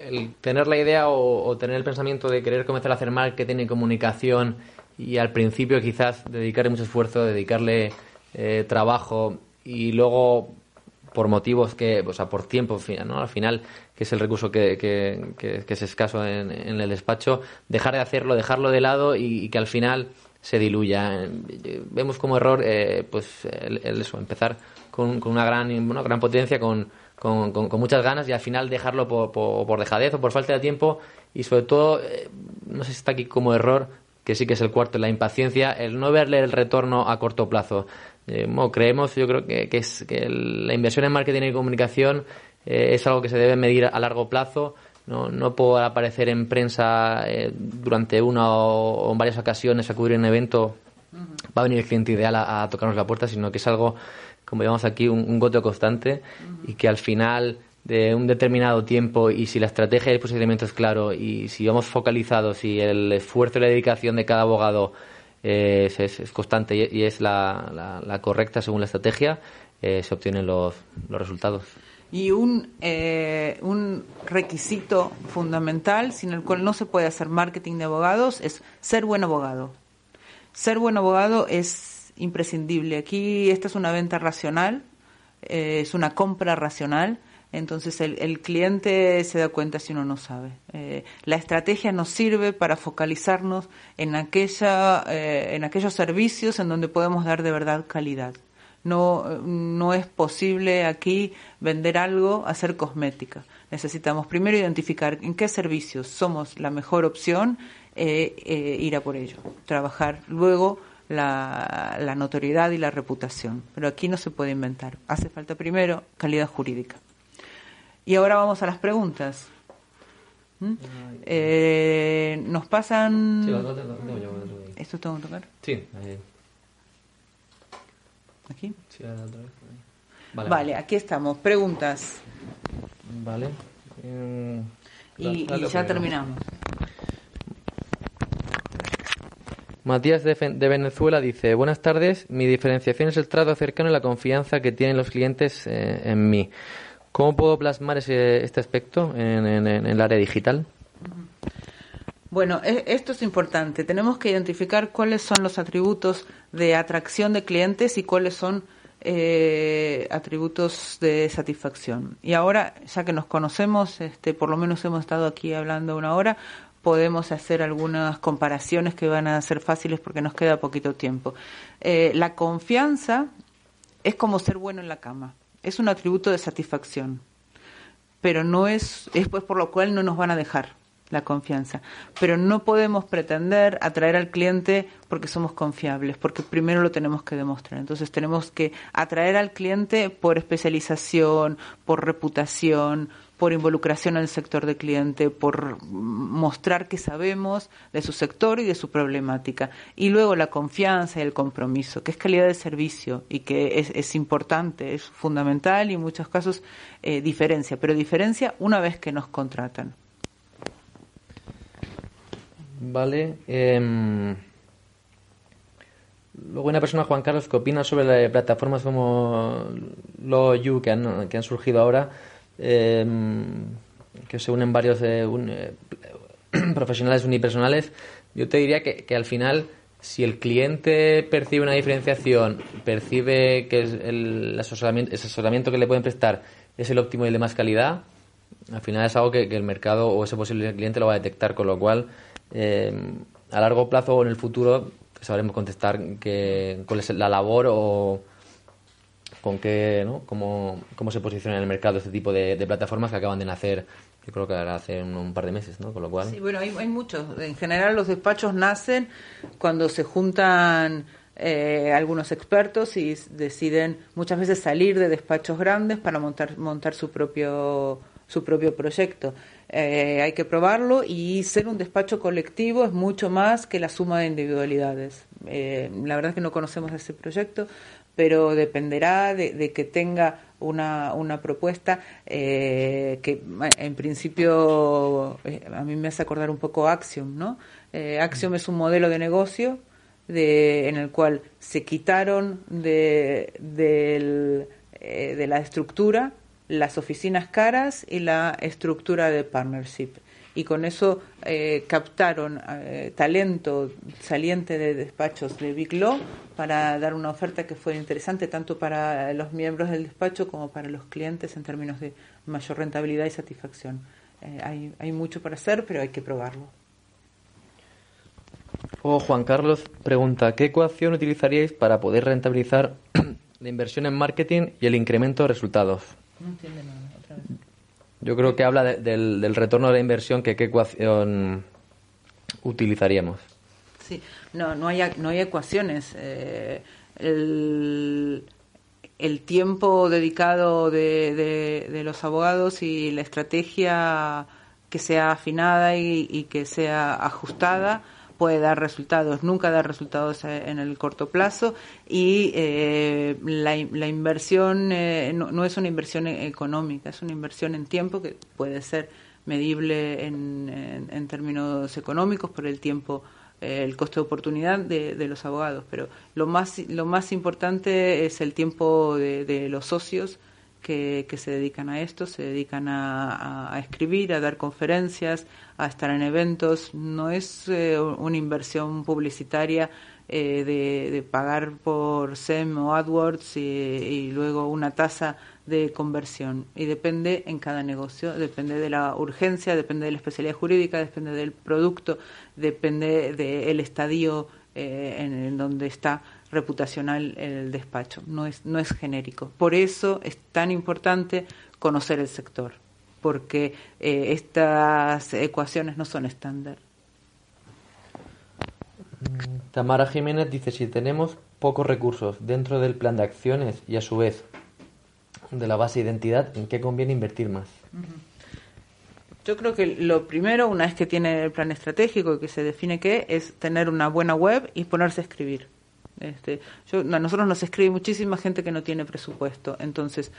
el tener la idea o, tener el pensamiento de querer comenzar a hacer marketing y comunicación y al principio quizás dedicarle mucho esfuerzo, dedicarle eh, trabajo y luego por motivos que, o sea, por tiempo, ¿no? Al final, que es el recurso que, que, que, es escaso en, el despacho, dejar de hacerlo, dejarlo de lado y, que al final se diluya. Vemos como error, eh, pues, el, eso, empezar con, con una gran, una gran potencia, con, con, muchas ganas y al final dejarlo por, por, dejadez o por falta de tiempo y sobre todo, eh, no sé si está aquí como error, que sí que es el cuarto, la impaciencia, el no verle el retorno a corto plazo. Eh, creemos, yo creo que, que es que la inversión en marketing y comunicación eh, es algo que se debe medir a largo plazo. No, no puedo aparecer en prensa durante una o, en varias ocasiones a cubrir un evento. Va a venir el cliente ideal a, a tocarnos la puerta, sino que es algo como llamamos aquí, un, un goteo constante y que al final de un determinado tiempo y si la estrategia y el posicionamiento es claro y si vamos focalizados y el esfuerzo y la dedicación de cada abogado eh, es, constante y, es la, la, correcta según la estrategia, eh, se obtienen los, los resultados. Y un, eh, un requisito fundamental sin el cual no se puede hacer marketing de abogados es ser buen abogado. Ser buen abogado es imprescindible. Aquí esta es una venta racional, eh, es una compra racional, entonces el, cliente se da cuenta si uno no sabe. Eh, la estrategia nos sirve para focalizarnos en, aquella, eh, en aquellos servicios en donde podemos dar de verdad calidad. No, no es posible aquí vender algo, hacer cosmética. Necesitamos primero identificar en qué servicios somos la mejor opción, e ir a por ello, trabajar. Luego la notoriedad y la reputación. Pero aquí no se puede inventar. Hace falta primero calidad jurídica. Y ahora vamos a las preguntas. ¿Mm? Eh, nos pasan... Sí, lo tengo, lo tengo yo, lo tengo yo. ¿Esto tengo que tocar? Sí, ahí. ¿Aquí? Sí, ahora otra vez. Vale, Vale. aquí estamos. Preguntas. Vale. Y, ya primero. terminamos. Matías de, Fen- de Venezuela dice, buenas tardes, mi diferenciación es el trato cercano y la confianza que tienen los clientes eh, en mí. ¿Cómo puedo plasmar ese, este aspecto en, el área digital? Bueno, e- esto es importante. Tenemos que identificar cuáles son los atributos de atracción de clientes y cuáles son eh, atributos de satisfacción. Y ahora, ya que nos conocemos, este, por lo menos hemos estado aquí hablando una hora, podemos hacer algunas comparaciones que van a ser fáciles porque nos queda poquito tiempo. Eh, la confianza es como ser bueno en la cama. Es un atributo de satisfacción pero no es, es pues por lo cual no nos van a dejar la confianza. Pero no podemos pretender atraer al cliente porque somos confiables, porque primero lo tenemos que demostrar. Entonces tenemos que atraer al cliente por especialización, por reputación, por involucración el sector de cliente, por mostrar que sabemos de su sector y de su problemática. Y luego la confianza y el compromiso, que es calidad de servicio y que es, importante, es fundamental y en muchos casos eh, diferencia, pero diferencia una vez que nos contratan. Vale. em, luego una persona, Juan Carlos, que opina sobre las plataformas como Lo You que han surgido ahora, em, que se unen varios eh, un- eh, profesionales unipersonales. Yo te diría que, que al final, si el cliente percibe una diferenciación, percibe que es el asesoramiento, el asesoramiento que le pueden prestar es el óptimo y el de más calidad, al final es algo que, el mercado o ese posible cliente lo va a detectar, con lo cual eh, a largo plazo o en el futuro sabremos contestar que, cuál es la labor o con qué, ¿no? cómo, cómo se posiciona en el mercado este tipo de, plataformas que acaban de nacer, yo creo que ahora hace un, un par de meses, ¿no? Con lo cual... Sí, bueno, hay, hay muchos. En general los despachos nacen cuando se juntan eh, algunos expertos y deciden muchas veces salir de despachos grandes para montar, montar su propio su propio proyecto. Eh, hay que probarlo y ser un despacho colectivo es mucho más que la suma de individualidades. Eh, la verdad es que no conocemos ese proyecto, pero dependerá de, de que tenga una, una propuesta eh, que en principio eh, a mí me hace acordar un poco Axiom, ¿no? Eh, Axiom es un modelo de negocio de, en el cual se quitaron de, del, eh, de la estructura las oficinas caras y la estructura de partnership. Y con eso eh, captaron eh, talento saliente de despachos de Big Law para dar una oferta que fue interesante tanto para los miembros del despacho como para los clientes en términos de mayor rentabilidad y satisfacción. Eh, hay, hay mucho para hacer, pero hay que probarlo. O Juan Carlos pregunta, ¿qué ecuación utilizaríais para poder rentabilizar la inversión en marketing y el incremento de resultados? No entiende nada. Yo creo que habla de- del, del retorno de la inversión, que qué ecuación utilizaríamos. Sí, no, no hay, no hay ecuaciones. Eh, el, el tiempo dedicado de, de- de los abogados y la estrategia que sea afinada y, y que sea ajustada puede dar resultados, nunca da resultados eh, en el corto plazo. Y eh, la, la inversión eh, no, es una inversión e- económica, es una inversión en tiempo que puede ser medible en, en- en términos económicos por el tiempo, eh, el costo de oportunidad de, de los abogados, pero lo más, lo más importante es el tiempo de, de los socios que, que se dedican a esto, se dedican a, escribir, a dar conferencias, a estar en eventos. No es eh, una inversión publicitaria eh, de, de pagar por SEM o AdWords y, luego una tasa de conversión. Y depende en cada negocio, depende de la urgencia, depende de la especialidad jurídica, depende del producto, depende del estadio eh, en donde está reputacional el despacho, no es, no es genérico. Por eso es tan importante conocer el sector, porque eh, estas ecuaciones no son estándar. Mm, Tamara Jiménez dice, si tenemos pocos recursos dentro del plan de acciones y a su vez de la base de identidad, ¿en qué conviene invertir más? Yo creo que lo primero, una vez que tiene el plan estratégico y que se define qué, es tener una buena web y ponerse a escribir. Este, yo, a nosotros nos escribe muchísima gente que no tiene presupuesto. Entonces,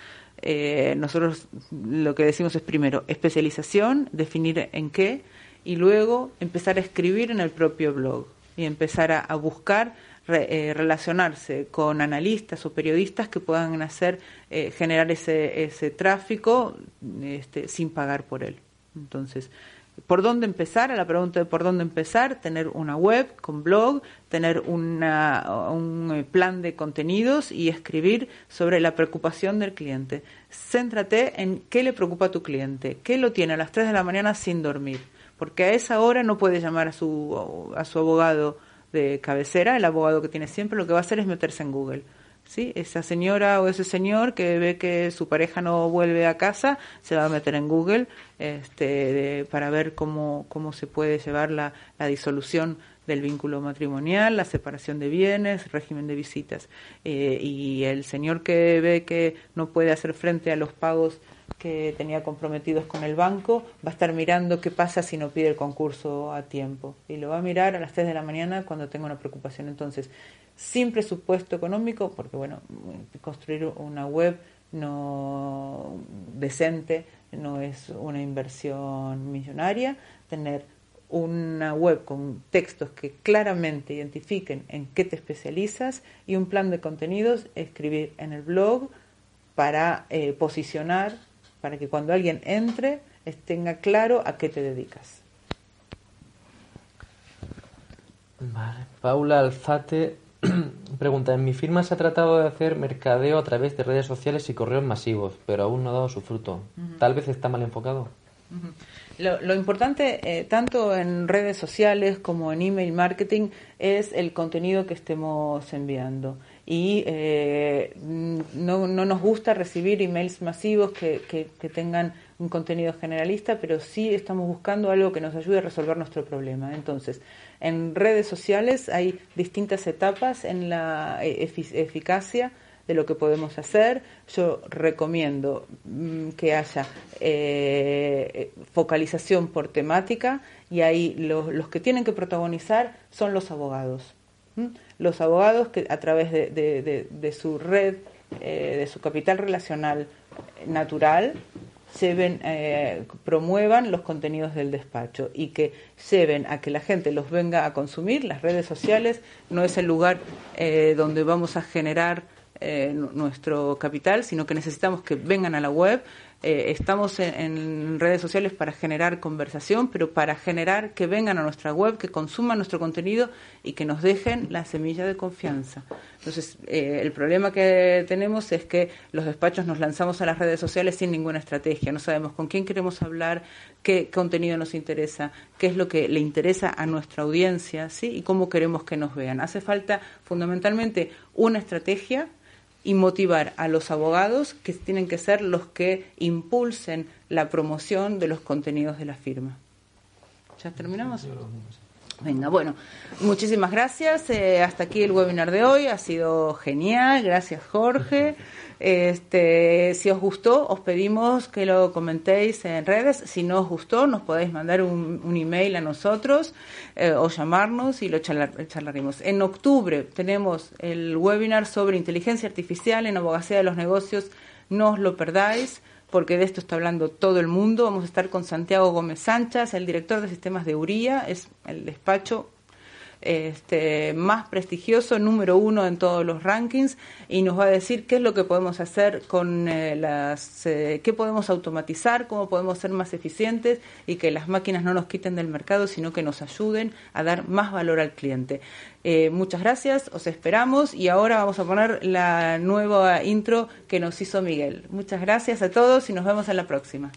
eh, nosotros lo que decimos es primero especialización, definir en qué, y luego empezar a escribir en el propio blog y empezar a, buscar eh, relacionarse con analistas o periodistas que puedan hacer eh, generar ese, ese tráfico este, sin pagar por él. Entonces, ¿por dónde empezar? A la pregunta de por dónde empezar, tener una web con blog, tener una, un eh, plan de contenidos y escribir sobre la preocupación del cliente. Céntrate en qué le preocupa a tu cliente, qué lo tiene a las 3 de la mañana sin dormir, porque a esa hora no puede llamar a su, a su abogado de cabecera, el abogado que tiene siempre, lo que va a hacer es meterse en Google ¿sí? Esa señora o ese señor que ve que su pareja no vuelve a casa se va a meter en Google este, para ver cómo, cómo se puede llevar la, la disolución del vínculo matrimonial, la separación de bienes, régimen de visitas. Eh, y el señor que ve que no puede hacer frente a los pagos que tenía comprometidos con el banco, va a estar mirando qué pasa si no pide el concurso a tiempo. Y lo va a mirar a las 3 de la mañana cuando tenga una preocupación. Entonces, sin presupuesto económico, porque bueno, construir una web no decente no es una inversión millonaria, tener una web con textos que claramente identifiquen en qué te especializas y un plan de contenidos, escribir en el blog para eh, posicionar, para que cuando alguien entre tenga claro a qué te dedicas. Vale. Paula Alzate Pregunta, en mi firma se ha tratado de hacer mercadeo a través de redes sociales y correos masivos, pero aún no ha dado su fruto. Tal vez está mal enfocado. Lo, importante, eh, tanto en redes sociales como en email marketing, es el contenido que estemos enviando. Y eh, no, no, nos gusta recibir emails masivos que, que, que, tengan un contenido generalista, pero sí estamos buscando algo que nos ayude a resolver nuestro problema. Entonces, en redes sociales hay distintas etapas en la eh, eficacia de lo que podemos hacer. Yo recomiendo mm, que haya eh, focalización por temática y ahí los, que tienen que protagonizar son los abogados. Los abogados que a través de, su red, eh, de su capital relacional natural, lleven, eh, promuevan los contenidos del despacho y que lleven a que la gente los venga a consumir. Las redes sociales no es el lugar eh, donde vamos a generar eh, nuestro capital, sino que necesitamos que vengan a la web. Eh, estamos en, redes sociales para generar conversación, pero para generar que vengan a nuestra web, que consuman nuestro contenido y que nos dejen la semilla de confianza. Entonces, eh, el problema que tenemos es que los despachos nos lanzamos a las redes sociales sin ninguna estrategia. No sabemos con quién queremos hablar, qué contenido nos interesa, qué es lo que le interesa a nuestra audiencia, ¿sí? Y cómo queremos que nos vean. Hace falta fundamentalmente una estrategia y motivar a los abogados que tienen que ser los que impulsen la promoción de los contenidos de la firma. ¿Ya terminamos? Venga, bueno, muchísimas gracias. Eh, hasta aquí el webinar de hoy. Ha sido genial. Gracias, Jorge. Este, si os gustó, os pedimos que lo comentéis en redes. Si no os gustó, nos podéis mandar un, email a nosotros eh, o llamarnos y lo charlaremos. En octubre tenemos el webinar sobre inteligencia artificial en abogacía de los negocios. No os lo perdáis porque de esto está hablando todo el mundo. Vamos a estar con Santiago Gómez Sánchez, el director de sistemas de URIA, es el despacho este, más prestigioso, número uno en todos los rankings, y nos va a decir qué es lo que podemos hacer con eh, las, eh, qué podemos automatizar, cómo podemos ser más eficientes y que las máquinas no nos quiten del mercado, sino que nos ayuden a dar más valor al cliente. Eh, muchas gracias, os esperamos y ahora vamos a poner la nueva intro que nos hizo Miguel. Muchas gracias a todos y nos vemos en la próxima.